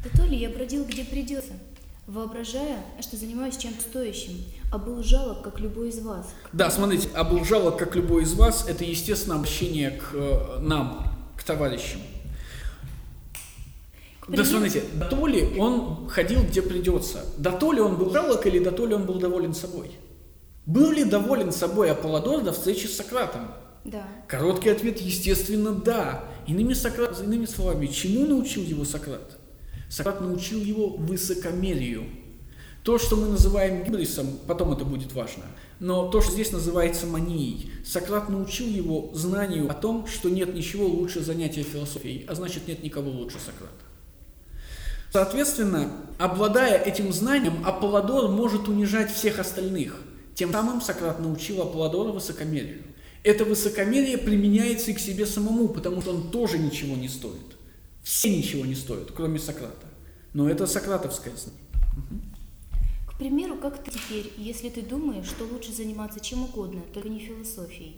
Да то ли я бродил где придется, воображая, что занимаюсь чем-то стоящим, а был жалок, как любой из вас. Да, смотрите, а был жалок, как любой из вас, это, естественно, обращение к э, нам, к товарищам. Да смотрите, да то ли он ходил где придется, да то ли он был жалок или да то ли он был доволен собой. Был ли доволен собой Аполлодор до встречи с Сократом? Да. Короткий ответ, естественно, да. Иными, Сократ, иными словами, чему научил его Сократ? Сократ научил его высокомерию. То, что мы называем гибрисом, потом это будет важно, но то, что здесь называется манией, Сократ научил его знанию о том, что нет ничего лучше занятия философией, а значит нет никого лучше Сократа. Соответственно, обладая этим знанием, Аполлодор может унижать всех остальных. Тем самым Сократ научил Аполлодора высокомерию. Это высокомерие применяется и к себе самому, потому что он тоже ничего не стоит. Все ничего не стоят, кроме Сократа. Но это сократовское знание. Примеру, как ты теперь, если ты думаешь, что лучше заниматься чем угодно, только не философией?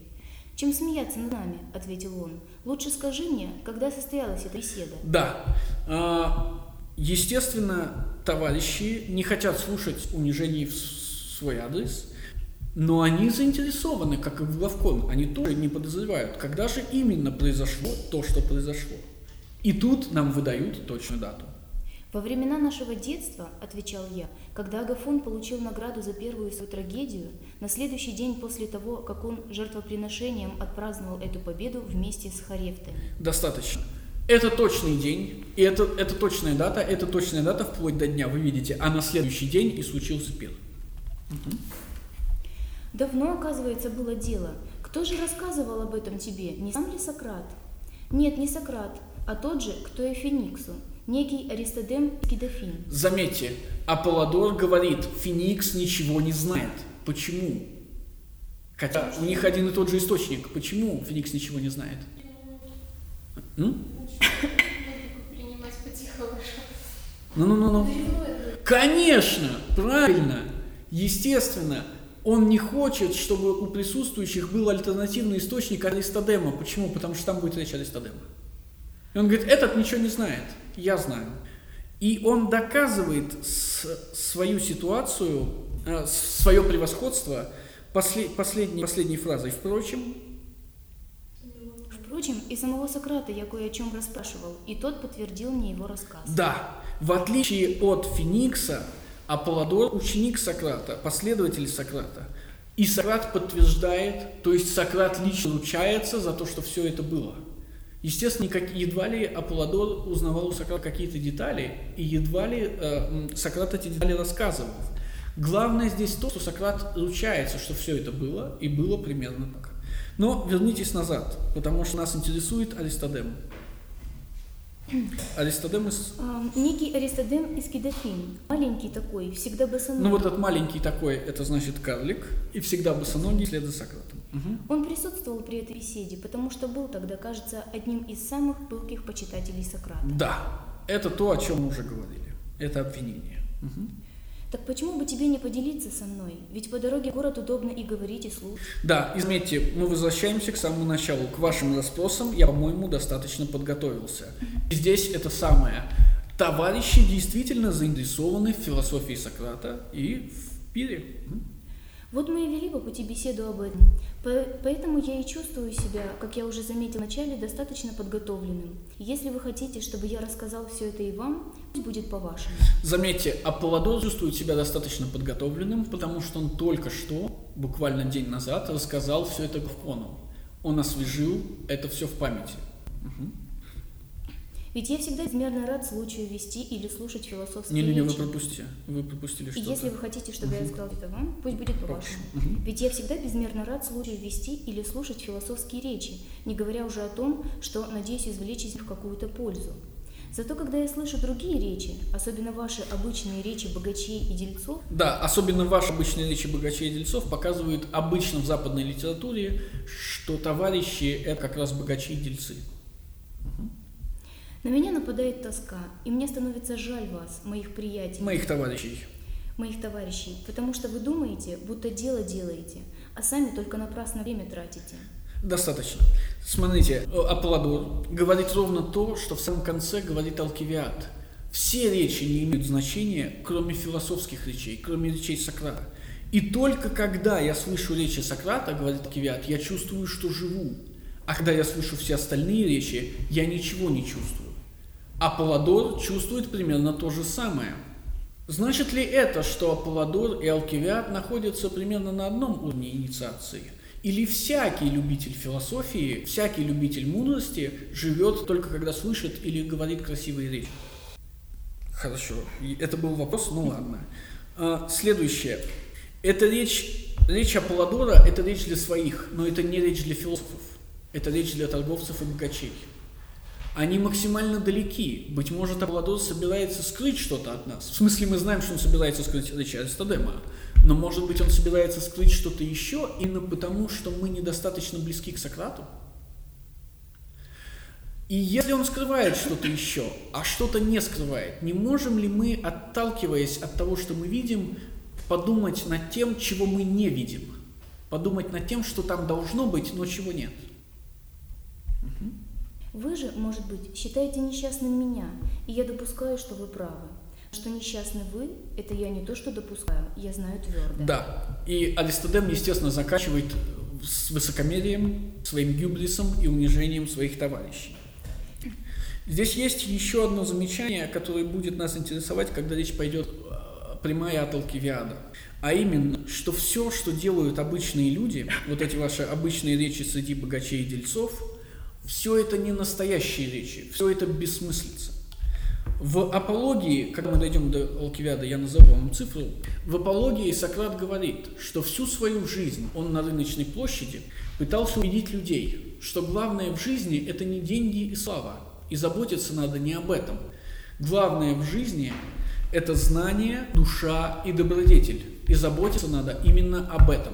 «Чем смеяться над нами?» – ответил он. «Лучше скажи мне, когда состоялась эта беседа?» Да. А, Естественно, товарищи не хотят слушать унижений в свой адрес, но они заинтересованы, как и в главком. Они тоже не подозревают, когда же именно произошло то, что произошло. И тут нам выдают точную дату. Во времена нашего детства, отвечал я, когда Агафон получил награду за первую свою трагедию, на следующий день после того, как он жертвоприношением отпраздновал эту победу вместе с Харефтами. Достаточно. Это точный день, и это, это точная дата, это точная дата вплоть до дня, вы видите, а на следующий день и случился пир. Угу. Давно, оказывается, было дело. Кто же рассказывал об этом тебе? Не сам ли Сократ? Нет, не Сократ, а тот же, кто и Фениксу, некий Аристодем Кидофин. Заметьте, Аполлодор говорит, Феникс ничего не знает. Почему? Хотя у них один и тот же источник. Почему Феникс ничего не знает? М? Ну-ну-ну-ну. Конечно, правильно, естественно. Он не хочет, чтобы у присутствующих был альтернативный источник Аристодема. Почему? Потому что там будет речь Аристодема. И он говорит, этот ничего не знает, я знаю. И он доказывает свою ситуацию, э, свое превосходство послед, последней, последней фразой. Впрочем, Впрочем, и самого Сократа я кое о чем расспрашивал, и тот подтвердил мне его рассказ. Да, в отличие от Феникса, Аполлодор – ученик Сократа, последователь Сократа. И Сократ подтверждает, то есть Сократ лично ручается за то, что все это было. Естественно, как, едва ли Аполлодор узнавал у Сократа какие-то детали, и едва ли э, Сократ эти детали рассказывал. Главное здесь то, что Сократ ручается, что все это было, и было примерно так. Но вернитесь назад, потому что нас интересует Аристодем. Аристодем из... А, некий Аристодем из Кедофин. Маленький такой, всегда босоногий. Ну вот этот маленький такой, это значит карлик, и всегда босоногий вслед за Сократом. Угу. Он присутствовал при этой беседе, потому что был тогда, кажется, одним из самых пылких почитателей Сократа. Да, это то, о чем мы уже говорили. Это обвинение. Угу. Так почему бы тебе не поделиться со мной? Ведь по дороге в город удобно и говорить, и слушать. Да, и заметьте, мы возвращаемся к самому началу. К вашим расспросам я, по-моему, достаточно подготовился. И здесь это самое. Товарищи действительно заинтересованы в философии Сократа и в пире. Вот мы и вели по пути беседу об этом. Поэтому я и чувствую себя, как я уже заметил вначале, достаточно подготовленным. Если вы хотите, чтобы я рассказал все это и вам, пусть будет по-вашему. Заметьте, Аполлодор чувствует себя достаточно подготовленным, потому что он только что, буквально день назад, рассказал все это Гавкону. Он освежил это все в памяти. Угу. Ведь я всегда безмерно рад случаю вести или слушать философские не, не, не, речи. вы пропустите. Вы пропустили что-то. И если вы хотите, чтобы угу. я сказал это вам, пусть будет по-вашему. Угу. Ведь я всегда безмерно рад случаю вести или слушать философские речи, не говоря уже о том, что надеюсь извлечь из них какую-то пользу. Зато когда я слышу другие речи, особенно ваши обычные речи богачей и дельцов, Да, особенно ваши обычные речи богачей и дельцов показывают обычно в западной литературе, что товарищи – это как раз богачи и дельцы. На меня нападает тоска, и мне становится жаль вас, моих приятелей, Моих товарищей. моих товарищей, потому что вы думаете, будто дело делаете, а сами только напрасно время тратите. Достаточно. Смотрите, э, Аполлодор говорит ровно то, что в самом конце говорит Алкивиад. Все речи не имеют значения, кроме философских речей, кроме речей Сократа. И только когда я слышу речи Сократа, говорит Алкивиад, я чувствую, что живу. А когда я слышу все остальные речи, я ничего не чувствую. Аполлодор чувствует примерно то же самое. Значит ли это, что Аполлодор и Алкивиад находятся примерно на одном уровне инициации? Или всякий любитель философии, всякий любитель мудрости живет только когда слышит или говорит красивые речи? Хорошо, это был вопрос, ну ладно. А, Следующее. Это речь, речь Аполлодора – это речь для своих, но это не речь для философов. Это речь для торговцев и богачей. Они максимально далеки. Быть может, Аполлодор собирается скрыть что-то от нас. В смысле, мы знаем, что он собирается скрыть речь Аристодема. Но, может быть, он собирается скрыть что-то еще именно потому, что мы недостаточно близки к Сократу? И если он скрывает что-то еще, а что-то не скрывает, не можем ли мы, отталкиваясь от того, что мы видим, подумать над тем, чего мы не видим? Подумать над тем, что там должно быть, но чего нет? Вы же, может быть, считаете несчастным меня, и я допускаю, что вы правы. Что несчастны вы, это я не то, что допускаю, я знаю твердо. Да. И Аристодем, естественно, заканчивает с высокомерием, своим гюблисом и унижением своих товарищей. Здесь есть еще одно замечание, которое будет нас интересовать, когда речь пойдет э, прямая от Алкивиада. А именно, что все, что делают обычные люди, вот эти ваши обычные речи среди богачей и дельцов, все это не настоящие речи, все это бессмыслица. В апологии, когда мы дойдем до Алкивиада, я назову вам цифру, в апологии Сократ говорит, что всю свою жизнь он на рыночной площади пытался убедить людей, что главное в жизни – это не деньги и слава, и заботиться надо не об этом. Главное в жизни – это знание, душа и добродетель, и заботиться надо именно об этом.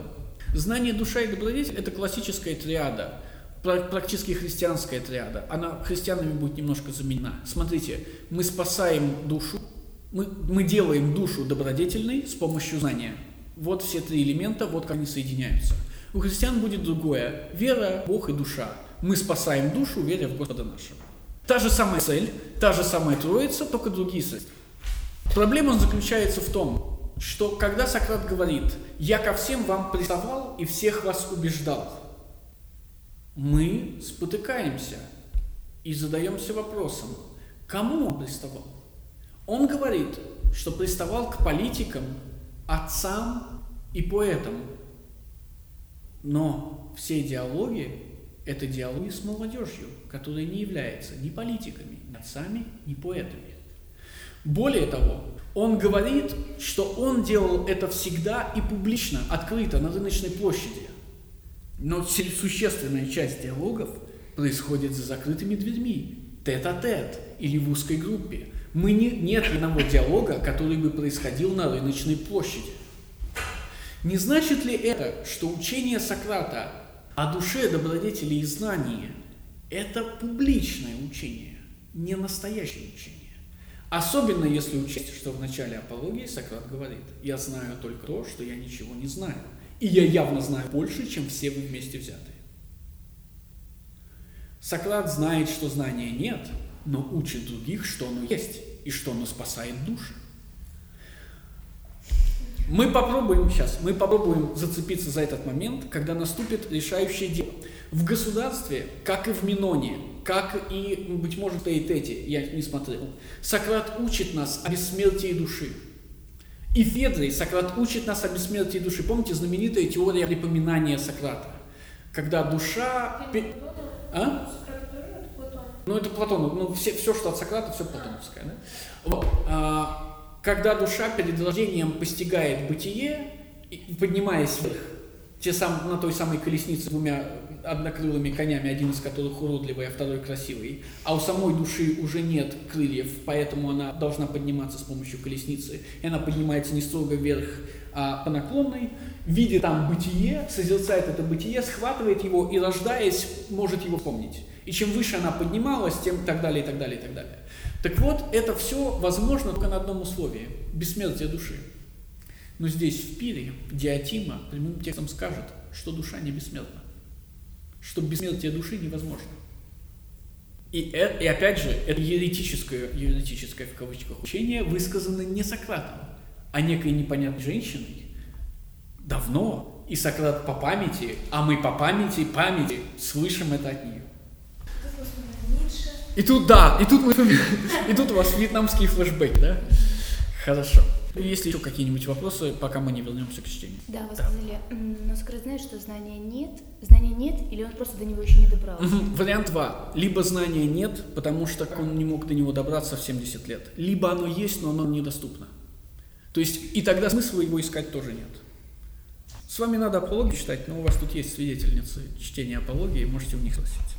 Знание, душа и добродетель – это классическая триада – практически христианская триада. Она христианами будет немножко заменена. Смотрите, мы спасаем душу, мы, мы делаем душу добродетельной с помощью знания. Вот все три элемента, вот как они соединяются. У христиан будет другое. Вера, Бог и душа. Мы спасаем душу, веря в Господа нашего. Та же самая цель, та же самая троица, только другие средства. Проблема заключается в том, что когда Сократ говорит, я ко всем вам приставал и всех вас убеждал, мы спотыкаемся и задаемся вопросом, кому он приставал? Он говорит, что приставал к политикам, отцам и поэтам. Но все диалоги – это диалоги с молодежью, которая не является ни политиками, ни отцами, ни поэтами. Более того, он говорит, что он делал это всегда и публично, открыто, на рыночной площади. Но существенная часть диалогов происходит за закрытыми дверьми, тет-а-тет или в узкой группе. Мы не, нет одного диалога, который бы происходил на рыночной площади. Не значит ли это, что учение Сократа о душе, добродетели и знании – это публичное учение, не настоящее учение? Особенно если учесть, что в начале апологии Сократ говорит, я знаю только то, что я ничего не знаю. И я явно знаю больше, чем все вы вместе взятые. Сократ знает, что знания нет, но учит других, что оно есть, и что оно спасает души. Мы попробуем сейчас, мы попробуем зацепиться за этот момент, когда наступит решающее дело. В государстве, как и в Миноне, как и, быть может, и Тете, я не смотрел, Сократ учит нас о бессмертии души. И в Федрии Сократ учит нас о бессмертии души. Помните знаменитая теория припоминания Сократа? Когда душа... пе- А? Ну, это Платон, ну, все, все, что от Сократа, все платоновское. Да? Вот. А, когда душа перед рождением постигает бытие, и, поднимаясь вверх, те сам, на той самой колеснице двумя однокрылыми конями, один из которых уродливый, а второй красивый, а у самой души уже нет крыльев, поэтому она должна подниматься с помощью колесницы, и она поднимается не строго вверх, а по наклонной, видит там бытие, созерцает это бытие, схватывает его и, рождаясь, может его помнить. И чем выше она поднималась, тем так далее, и так далее, и так далее. Так вот, это все возможно только на одном условии – бессмертие души. Но здесь, в пире, Диатима прямым текстом скажет, что душа не бессмертна, что бессмертие души невозможно. И, это, и опять же, это еретическое, еретическое в кавычках учение высказано не Сократом, а некой непонятной женщиной давно, и Сократ по памяти, а мы по памяти, памяти слышим это от нее. И тут, да, и тут, мы, и тут у вас вьетнамский флешбэк, да? Хорошо. Есть ли еще какие-нибудь вопросы, пока мы не вернемся к чтению? Да, вы сказали, но Сократ знает, что знания нет. Знания нет, или он просто до него еще не добрался? Угу. Вариант 2. Либо знания нет, потому что он не мог до него добраться в 70 лет. Либо оно есть, но оно недоступно. То есть и тогда смысла его искать тоже нет. С вами надо апологию читать, но у вас тут есть свидетельницы чтения апологии, можете в них спросить.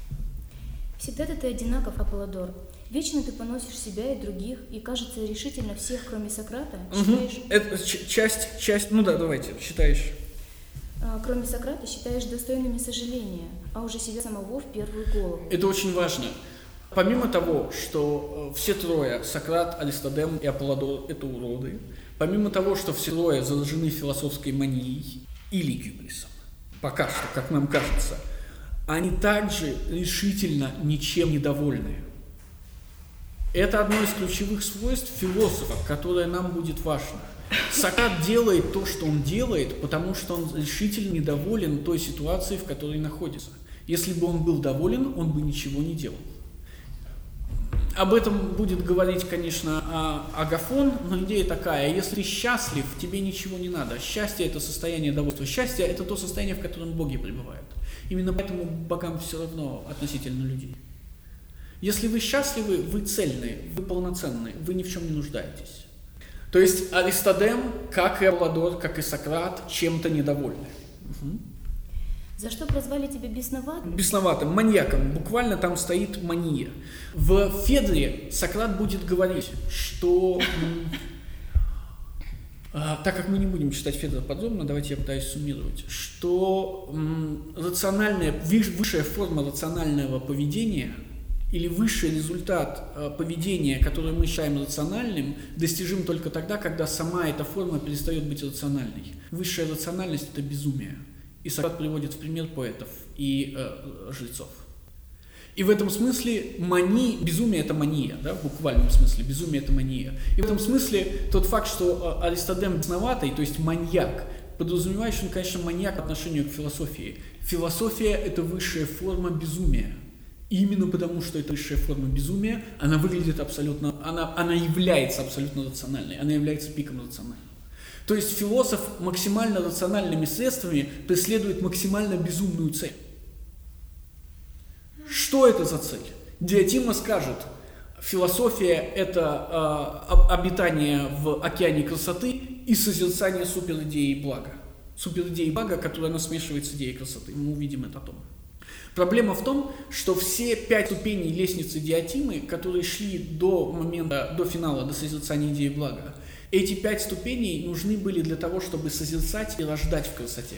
Всегда-то ты одинаков, Аполлодор. Вечно ты поносишь себя и других, и, кажется, решительно всех, кроме Сократа, считаешь... Угу. Это часть, часть, ну да, давайте, считаешь. А, кроме Сократа, считаешь достойными сожаления, а уже себя самого в первую голову. Это очень важно. Помимо того, что э, все трое, Сократ, Аристодем и Аполлодор, это уроды, помимо того, что все трое заражены философской манией или гибрисом, пока что, как нам кажется, они также решительно ничем не довольны. Это одно из ключевых свойств философа, которое нам будет важно. Сократ делает то, что он делает, потому что он решительно недоволен той ситуацией, в которой находится. Если бы он был доволен, он бы ничего не делал. Об этом будет говорить, конечно, а, Агафон, но идея такая, если счастлив, тебе ничего не надо. Счастье – это состояние довольства. Счастье – это то состояние, в котором боги пребывают. Именно поэтому богам все равно относительно людей. Если вы счастливы, вы цельны, вы полноценны, вы ни в чем не нуждаетесь. То есть Аристодем, как и Апладор, как и Сократ, чем-то недовольны. Угу. За что прозвали тебя бесноватым? Бесноватым, маньяком. Буквально там стоит мания. В Федре Сократ будет говорить, что... А, так как мы не будем читать Федора подробно, давайте я пытаюсь суммировать, что рациональная, высшая форма рационального поведения – или высший результат э, поведения, который мы считаем рациональным, достижим только тогда, когда сама эта форма перестает быть рациональной. Высшая рациональность – это безумие. И Сократ приводит в пример поэтов и э, жрецов. И в этом смысле мани, безумие – это мания, да, в буквальном смысле, безумие – это мания. И в этом смысле тот факт, что э, Аристодем бесноватый, то есть маньяк, подразумевает, что он, конечно, маньяк по отношению к философии. Философия – это высшая форма безумия. Именно потому, что это высшая форма безумия, она выглядит абсолютно, она, она является абсолютно рациональной, она является пиком рационального. То есть философ максимально рациональными средствами преследует максимально безумную цель. Что это за цель? Диатима скажет, философия – это э, обитание в океане красоты и созерцание суперидеи блага. Суперидеи блага, которая нас смешивает с идеей красоты. Мы увидим это потом. Проблема в том, что все пять ступеней лестницы Диатимы, которые шли до момента, до финала, до созерцания идеи блага, эти пять ступеней нужны были для того, чтобы созерцать и рождать в красоте.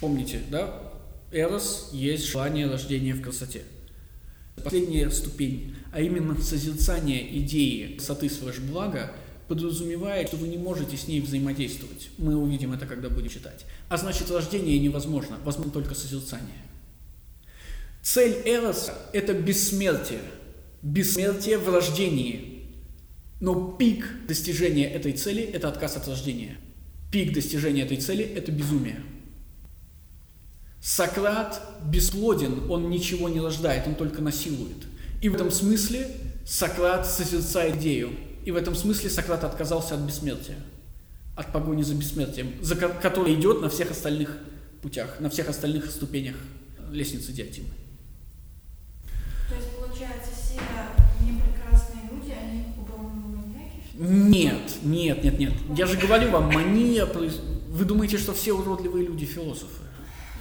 Помните, да? Эрос есть желание рождения в красоте. Последняя ступень, а именно созерцание идеи красоты слэш блага, подразумевает, что вы не можете с ней взаимодействовать. Мы увидим это, когда будем читать. А значит, рождение невозможно, возможно только созерцание. Цель Эроса – это бессмертие. Бессмертие в рождении. Но пик достижения этой цели – это отказ от рождения. Пик достижения этой цели – это безумие. Сократ бесплоден, он ничего не рождает, он только насилует. И в этом смысле Сократ созерцает идею. И в этом смысле Сократ отказался от бессмертия, от погони за бессмертием, за который идет на всех остальных путях, на всех остальных ступенях лестницы Диатимы. Нет, нет, нет, нет. Я же говорю вам, мания... Вы думаете, что все уродливые люди философы?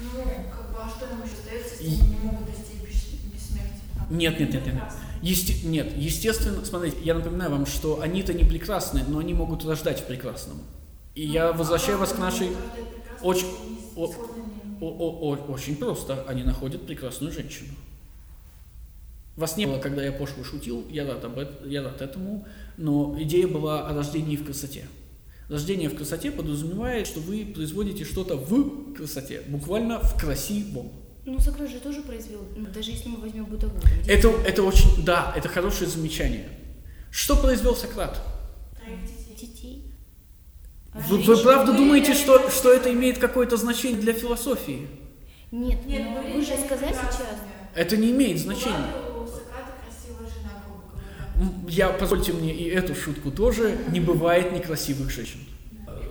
Ну, как бы, а что им еще остается, если они не могут достичь бес- бессмертия? Нет, нет, нет, нет. Есте- нет, естественно, смотрите, я напоминаю вам, что они-то не прекрасны, но они могут рождать в прекрасном. И я возвращаю вас к нашей... очень- О- о- о- очень просто. Они находят прекрасную женщину. Вас не было, когда я пошло шутил, я рад, об эт- я рад этому, но идея была о рождении в красоте. Рождение в красоте подразумевает, что вы производите что-то в красоте, буквально в красивом. Ну, Сократ же тоже произвел, ну, даже если мы возьмем бытовую. Это, это очень, да, это хорошее замечание. Что произвел Сократ? Детей. А Вы, вы правда думаете, что, что это имеет какое-то значение для философии? Нет, Нет, но были вы же сказали сейчас. Это не имеет значения. Была ли у Сократа красивая жена, грубо говоря? М, Я, позвольте мне и эту шутку тоже, не бывает некрасивых женщин.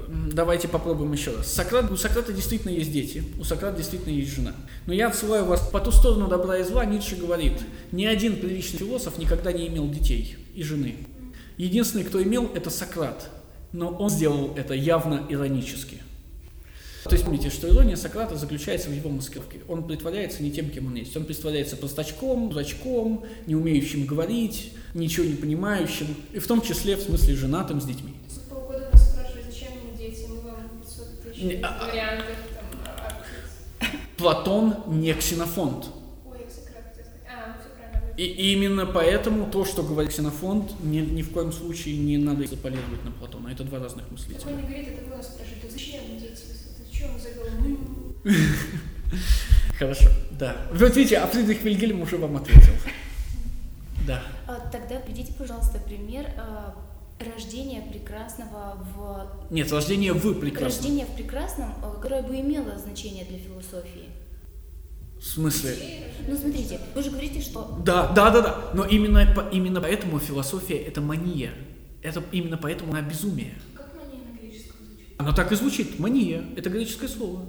М, Давайте попробуем еще раз. Сократ, у Сократа действительно есть дети, у Сократа действительно есть жена. Но я отсылаю вас по ту сторону добра и зла. Ницше говорит, ни один приличный философ никогда не имел детей и жены. Единственный, кто имел, это Сократ. Но он сделал это явно иронически. То есть помните, что ирония Сократа заключается в его маскировке. Он притворяется не тем, кем он есть. Он притворяется простачком, дурачком, не умеющим говорить, ничего не понимающим, и в том числе в смысле женатым с детьми. Полгода нас спрашивают, зачем дети, мы вам 500 тысяч а- а- вариантов. Платон не ксенофонт. А, ну. И именно поэтому то, что говорит ксенофонт, ни, ни в коем случае не надо заполировать на Платона. Это два разных мыслителя. не говорит, это вы нас спрашиваете, зачем дети? Что за голову? Хорошо, да. Вот видите, а Фридрих Вильгельм уже вам ответил. Да. А, Тогда приведите, пожалуйста, пример а, рождения прекрасного в Нет, рождение в прекрасном. рождение в прекрасном, а, которое бы имело значение для философии. В смысле? Ну, смотрите, вы же говорите, что Да, да, да, да. Но именно, именно поэтому философия это мания. Это именно поэтому она безумие. Как мания на греческом звучит? Оно так и звучит. Мания. Это греческое слово.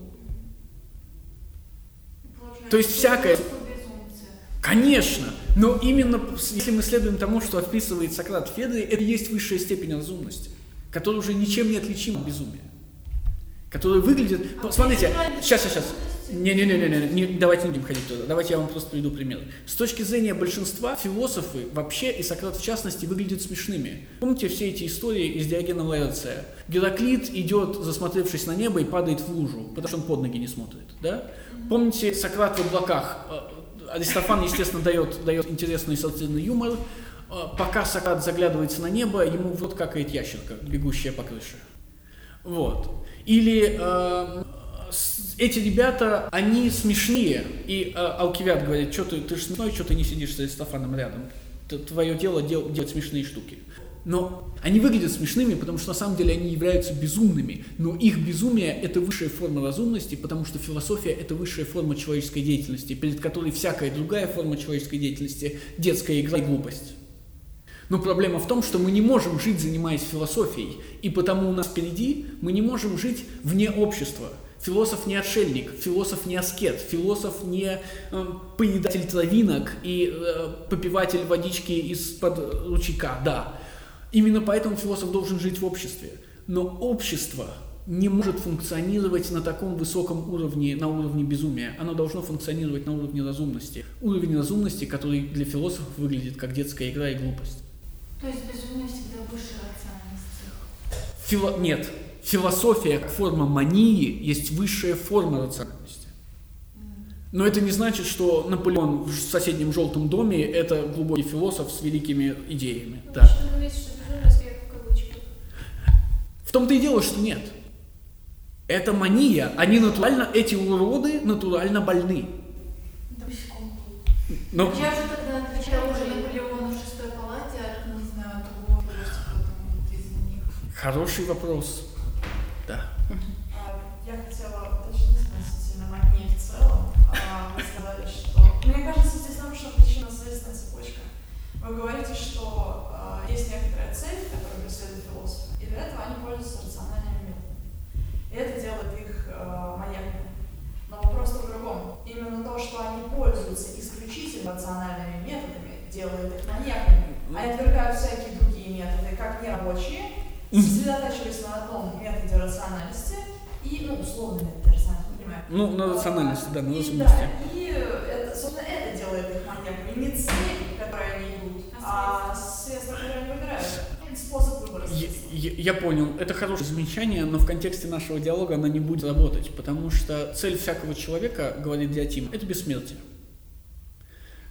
Получается, То есть всякое- безумцы. Конечно. Но именно если мы следуем тому, что описывает Сократ в Федоре, это и есть высшая степень разумности, которая уже ничем не отличима от безумия. Которая выглядит... П- Смотрите, сейчас, сейчас, сейчас. Не-не-не, не, давайте не будем ходить туда. Давайте я вам просто приведу пример. С точки зрения большинства, философы вообще, и Сократ в частности, выглядят смешными. Помните все эти истории из Диогена Лаэрция? Гераклит идет, засмотревшись на небо, и падает в лужу, потому что он под ноги не смотрит. Да? Помните Сократ в облаках? Э, Аристофан, естественно, дает, дает интересный сатирный юмор. Э, Пока Сократ заглядывается на небо, ему вот какает ящерка, бегущая по крыше. Вот. Или э, эти ребята, они смешнее. И э, Алкивиад говорит, что ты, ты ж смешной, что ты не сидишь с Аристофаном рядом. Твое дело дел- делать смешные штуки. Но они выглядят смешными, потому что на самом деле они являются безумными. Но их безумие – это высшая форма разумности, потому что философия – это высшая форма человеческой деятельности, перед которой всякая другая форма человеческой деятельности – детская игра и глупость. Но проблема в том, что мы не можем жить, занимаясь философией, и потому у нас впереди мы не можем жить вне общества. Философ не отшельник, философ не аскет, философ не э, поедатель травинок и э, попиватель водички из-под ручейка, да. Именно поэтому философ должен жить в обществе. Но общество не может функционировать на таком высоком уровне, на уровне безумия. Оно должно функционировать на уровне разумности. Уровень разумности, который для философов выглядит как детская игра и глупость. То есть безумие всегда выше рациональности. Фило... Нет. Философия как форма мании есть высшая форма рациональности. Но это не значит, что Наполеон в соседнем желтом доме – это глубокий философ с великими идеями. Да. Безумие сверху в том-то и дело, что нет. Это мания. Они натурально, эти уроды натурально больны. Да. Но Я же тогда отвечала уже Наполеону в шестой палате, а не знаю, другого философа там из них. хороший вопрос. Я хотела уточнить относительно мании в целом. А, Вы сказали, что... Мне кажется, здесь нарушена причинно-следственная цепочка. Вы говорите, что а, есть некоторая цель, которую преследует философ, и для этого они пользуются рациональными методами. И это делает их а, маньяками. Но вопрос в другом. Именно то, что они пользуются исключительно рациональными методами, делает их маньяками. Они отвергают всякие другие методы, как нерабочие, сосредотачиваясь на одном методе рациональности и, ну, условно методе рациональности, понимаю. Ну, на рациональности, да, на И, разумности. Да, и это, собственно, это делает их маньяками. Не цель, к которой они идут, а средства, которые они выбирают. Способ выбора. Я, я- я понял, это хорошее замечание, но в контексте нашего диалога она не будет работать, потому что цель всякого человека, говорит Диатим, это бессмертие.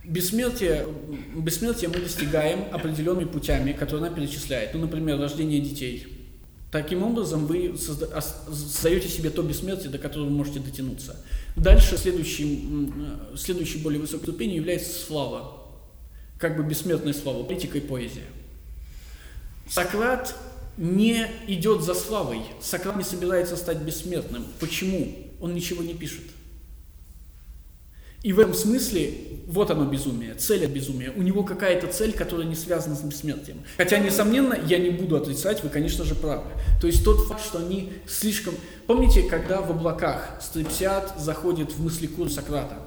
Бессмертие, бессмертие мы достигаем определенными путями, которые она перечисляет. Ну, например, рождение детей. Таким образом, вы создаете себе то бессмертие, до которого вы можете дотянуться. Дальше следующим, м, следующей более высокой ступенью является слава. Как бы бессмертная слава, политика и поэзия. Сократ не идет за славой. Сократ не собирается стать бессмертным. Почему? Он ничего не пишет. И в этом смысле, вот оно безумие, цель от безумия. У него какая-то цель, которая не связана с бессмертием. Хотя, несомненно, я не буду отрицать, вы, конечно же, правы. То есть тот факт, что они слишком... Помните, когда в облаках Стрепсиад заходит в мыслекур Сократа?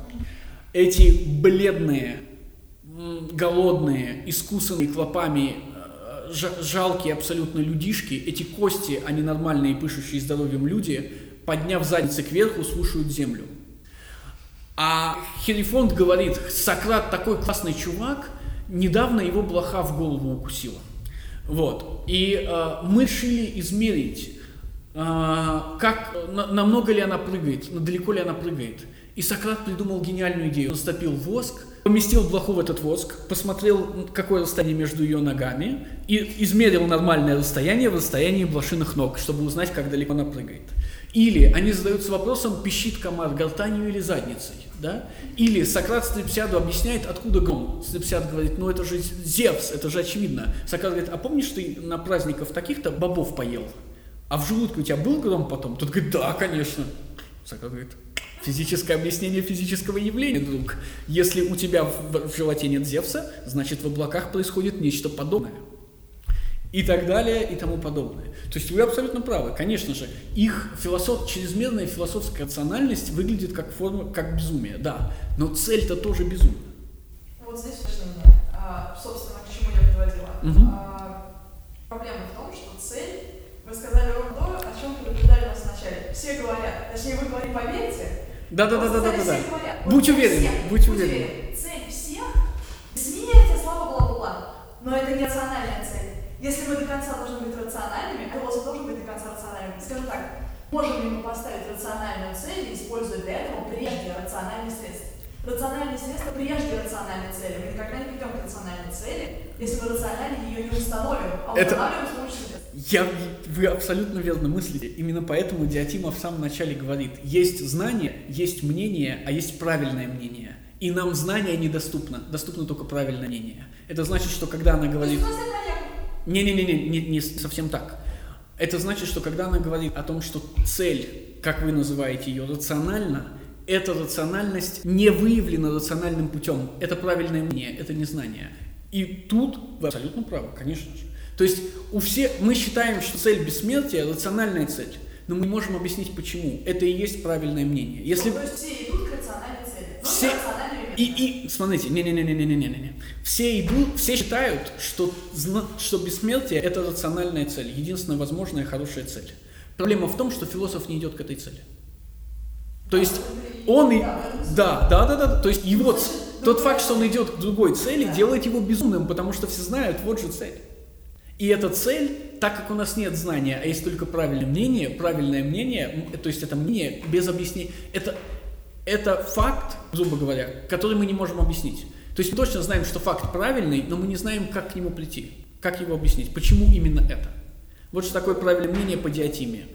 Эти бледные, голодные, искусанные клопами, э, жа- жалкие абсолютно людишки, эти кости, они нормальные, пышущие здоровьем люди, подняв задницы кверху, слушают землю. А Херифонд говорит, Сократ такой классный чувак, недавно его блоха в голову укусила. Вот. И э, мы решили измерить, э, как, на, намного ли она прыгает, на далеко ли она прыгает. И Сократ придумал гениальную идею. Он стопил воск, поместил блоху в этот воск, посмотрел, какое расстояние между ее ногами, и измерил нормальное расстояние в расстоянии блошиных ног, чтобы узнать, как далеко она прыгает. Или они задаются вопросом, пищит комар гортанью или задницей. Да? Или Сократ Стрепсиаду объясняет, откуда гром. Стрепсиад говорит, ну это же Зевс, это же очевидно. Сократ говорит, а помнишь, ты на праздниках таких-то бобов поел? А в желудке у тебя был гром потом? Тот говорит, да, конечно. Сократ говорит, физическое объяснение физического явления, друг. Если у тебя в, в животе нет Зевса, значит в облаках происходит нечто подобное и так далее и тому подобное. То есть вы абсолютно правы. Конечно же, их философ... чрезмерная философская рациональность выглядит как форма, как безумие, да. Но цель-то тоже безумие. Вот здесь точно да. А, собственно, к чему я подводила. Мгм. А, проблема в том, что цель, вы сказали ровно то, о чем предупреждали нас вначале. Все говорят, точнее, вы говорите, поверьте, Да, да. Будь уверен, будь уверен. Цель всех – смирите, слава бла-бла-бла. Но это не рациональная цель. Если мы до конца должны быть рациональными, а философ должен быть до конца рациональным. Скажем так, можем ли мы поставить рациональную цель и использовать для этого прежде рациональные средства? Рациональные средства прежде рациональной цели. Мы никогда не придем к рациональной цели, если мы рационально ее не установим, а Это- устанавливаем с помощью. Я, вы абсолютно верно мыслите. Именно поэтому Диатима в самом начале говорит, есть знание, есть мнение, а есть правильное мнение. И нам знание недоступно, доступно только правильное мнение. Это значит, что когда она говорит... Понятно. Не-не-не, не, не совсем так. Это значит, что когда она говорит о том, что цель, как вы называете ее, рациональна, эта рациональность не выявлена рациональным путем. Это правильное мнение, это не знание. И тут вы абсолютно правы, конечно же. То есть у всех мы считаем, что цель бессмертия рациональная цель, но мы не можем объяснить почему. Это и есть правильное мнение. Если Ну, то есть все идут к рациональной Все- не и, и смотрите, не-не-не-не-не-не-не. Все идут, все считают, что, что бессмертие это рациональная цель, единственная возможная хорошая цель. Проблема в том, что философ не идет к этой цели. То есть он и... Да, да, да, да. То есть его... Тот факт, что он идет к другой цели, делает его безумным, потому что все знают, вот же цель. И эта цель, так как у нас нет знания, а есть только правильное мнение, правильное мнение, то есть это мнение без объяснения, это, это факт, грубо говоря, который мы не можем объяснить. То есть мы точно знаем, что факт правильный, но мы не знаем, как к нему прийти, как его объяснить, почему именно это. Вот что такое правильное мнение по диатиме.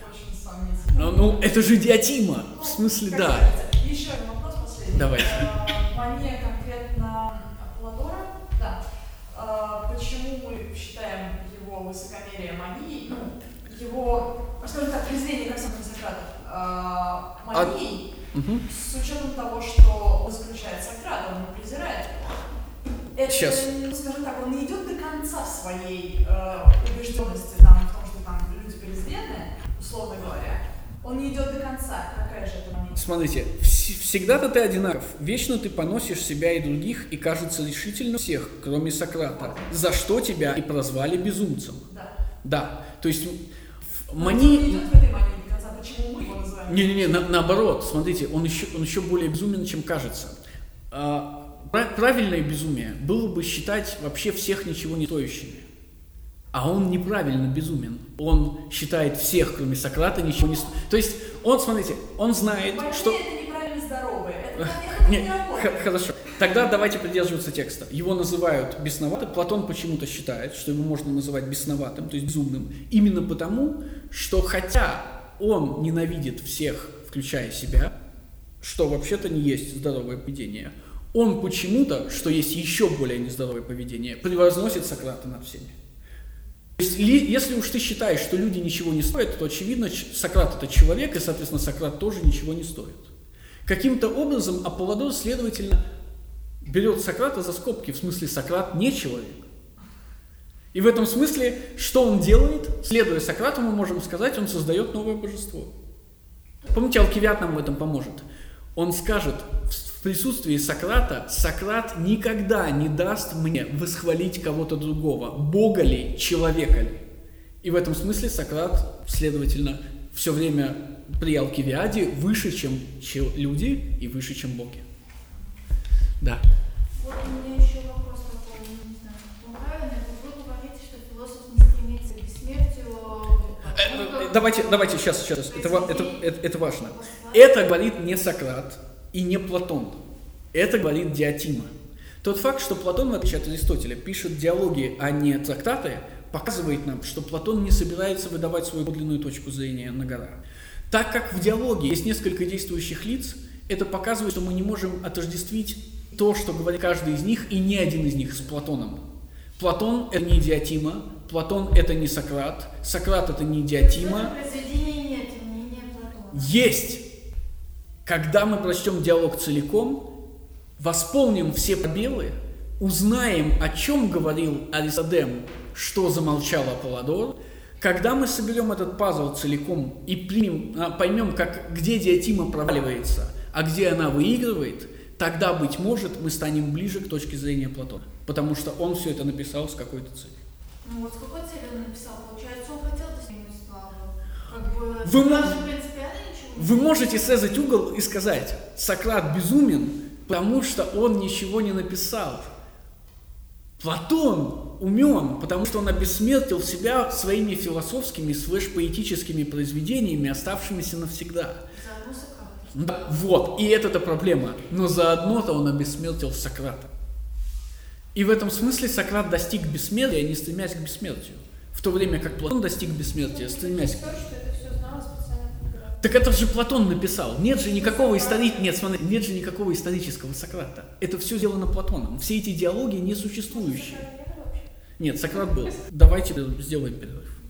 Очень сомнительно. Ну, ну, это же диатима, в смысле, Как да. Еще один вопрос последний. Давайте. Э, Мания конкретно Платона, да. Э, Почему мы считаем его высокомерие манией, ну, его, скажем так, презрение как самого Сократа, э, Мгм. с учетом того, что он исключает Сократа, он презирает его. Это, Сейчас. ну, скажем так, он не идет до конца своей э, убежденности там, в том, что там люди презренные, условно говоря. Он не идет до конца. Какая же это мания? Смотрите, вс- всегда-то ты одинаков. Вечно ты поносишь себя и других, и кажется решительно всех, кроме Сократа. За что тебя и прозвали безумцем. Да. Да, то есть в- Но он Не-не-не, на- наоборот, смотрите, он еще, он еще более безумен, чем кажется. А, пра- правильное безумие было бы считать вообще всех ничего не стоящими. А он неправильно безумен. Он считает всех, кроме Сократа, ничего не стоящими. То есть, он, смотрите, он знает, Больные что... это неправильно здоровые. Это Не, не хорошо. Тогда давайте придерживаться текста. Его называют бесноватым. Платон почему-то считает, что его можно называть бесноватым, то есть безумным, именно потому, что хотя он ненавидит всех, включая себя, что вообще-то не есть здоровое поведение, он почему-то, что есть еще более нездоровое поведение, превозносит Сократа над всеми. То есть, ли- если уж ты считаешь, что люди ничего не стоят, то очевидно, Сократ это человек, и, соответственно, Сократ тоже ничего не стоит. Каким-то образом Аполлодор, следовательно, берет Сократа за скобки, в смысле Сократ не человек. И в этом смысле, что он делает? Следуя Сократу, мы можем сказать, он создает новое божество. Помните, Алкивиад нам в этом поможет. Он скажет в присутствии Сократа, Сократ никогда не даст мне восхвалить кого-то другого, бога ли, человека ли. И в этом смысле Сократ, следовательно, все время при Алкивиаде выше, чем че- люди и выше, чем боги. Да. Вот у меня еще вопрос такой, ну, не знаю, он правильный. Вот вы говорите, что философ не стремится к бессмертию. Э, э, Давайте, давайте, сейчас, сейчас, это, это, это, это важно. Это говорит не Сократ и не Платон. Это говорит Диатима. Тот факт, что Платон, в отличие от Аристотеля, пишет диалоги, а не трактаты, показывает нам, что Платон не собирается выдавать свою подлинную точку зрения на гора. Так как в диалоге есть несколько действующих лиц, это показывает, что мы не можем отождествить то, что говорит каждый из них, и ни один из них с Платоном. Платон – это не Диатима, Платон – это не Сократ, Сократ – это не Платона. есть. Когда мы прочтем диалог целиком, восполним все пробелы, узнаем, о чем говорил Аристодем, что замолчал Аполлодор, когда мы соберем этот пазл целиком и примем, а, поймем, как, где диатима проваливается, а где она выигрывает, тогда, быть может, мы станем ближе к точке зрения Платона. Потому что он все это написал с какой-то целью. Ну вот с какой целью он написал? Получается, он хотел достигнуть славы. Как бы, Вы даже мо- принципиально ничего не Вы можете срезать угол и сказать, Сократ безумен, потому что он ничего не написал. Платон умен, потому что он обессмертил себя своими философскими слэш-поэтическими произведениями, оставшимися навсегда. Да, вот, и это-то проблема. Но заодно-то он обессмертил Сократа. И в этом смысле Сократ достиг бессмертия, не стремясь к бессмертию. В то время как Платон достиг бессмертия, стремясь к так это же Платон написал. Нет же никакого истори... Нет, смотри, нет же никакого исторического Сократа. Это все сделано Платоном. Все эти диалоги не существующие. Сократа не было вообще? Нет, Сократ был. Давайте сделаем перерыв.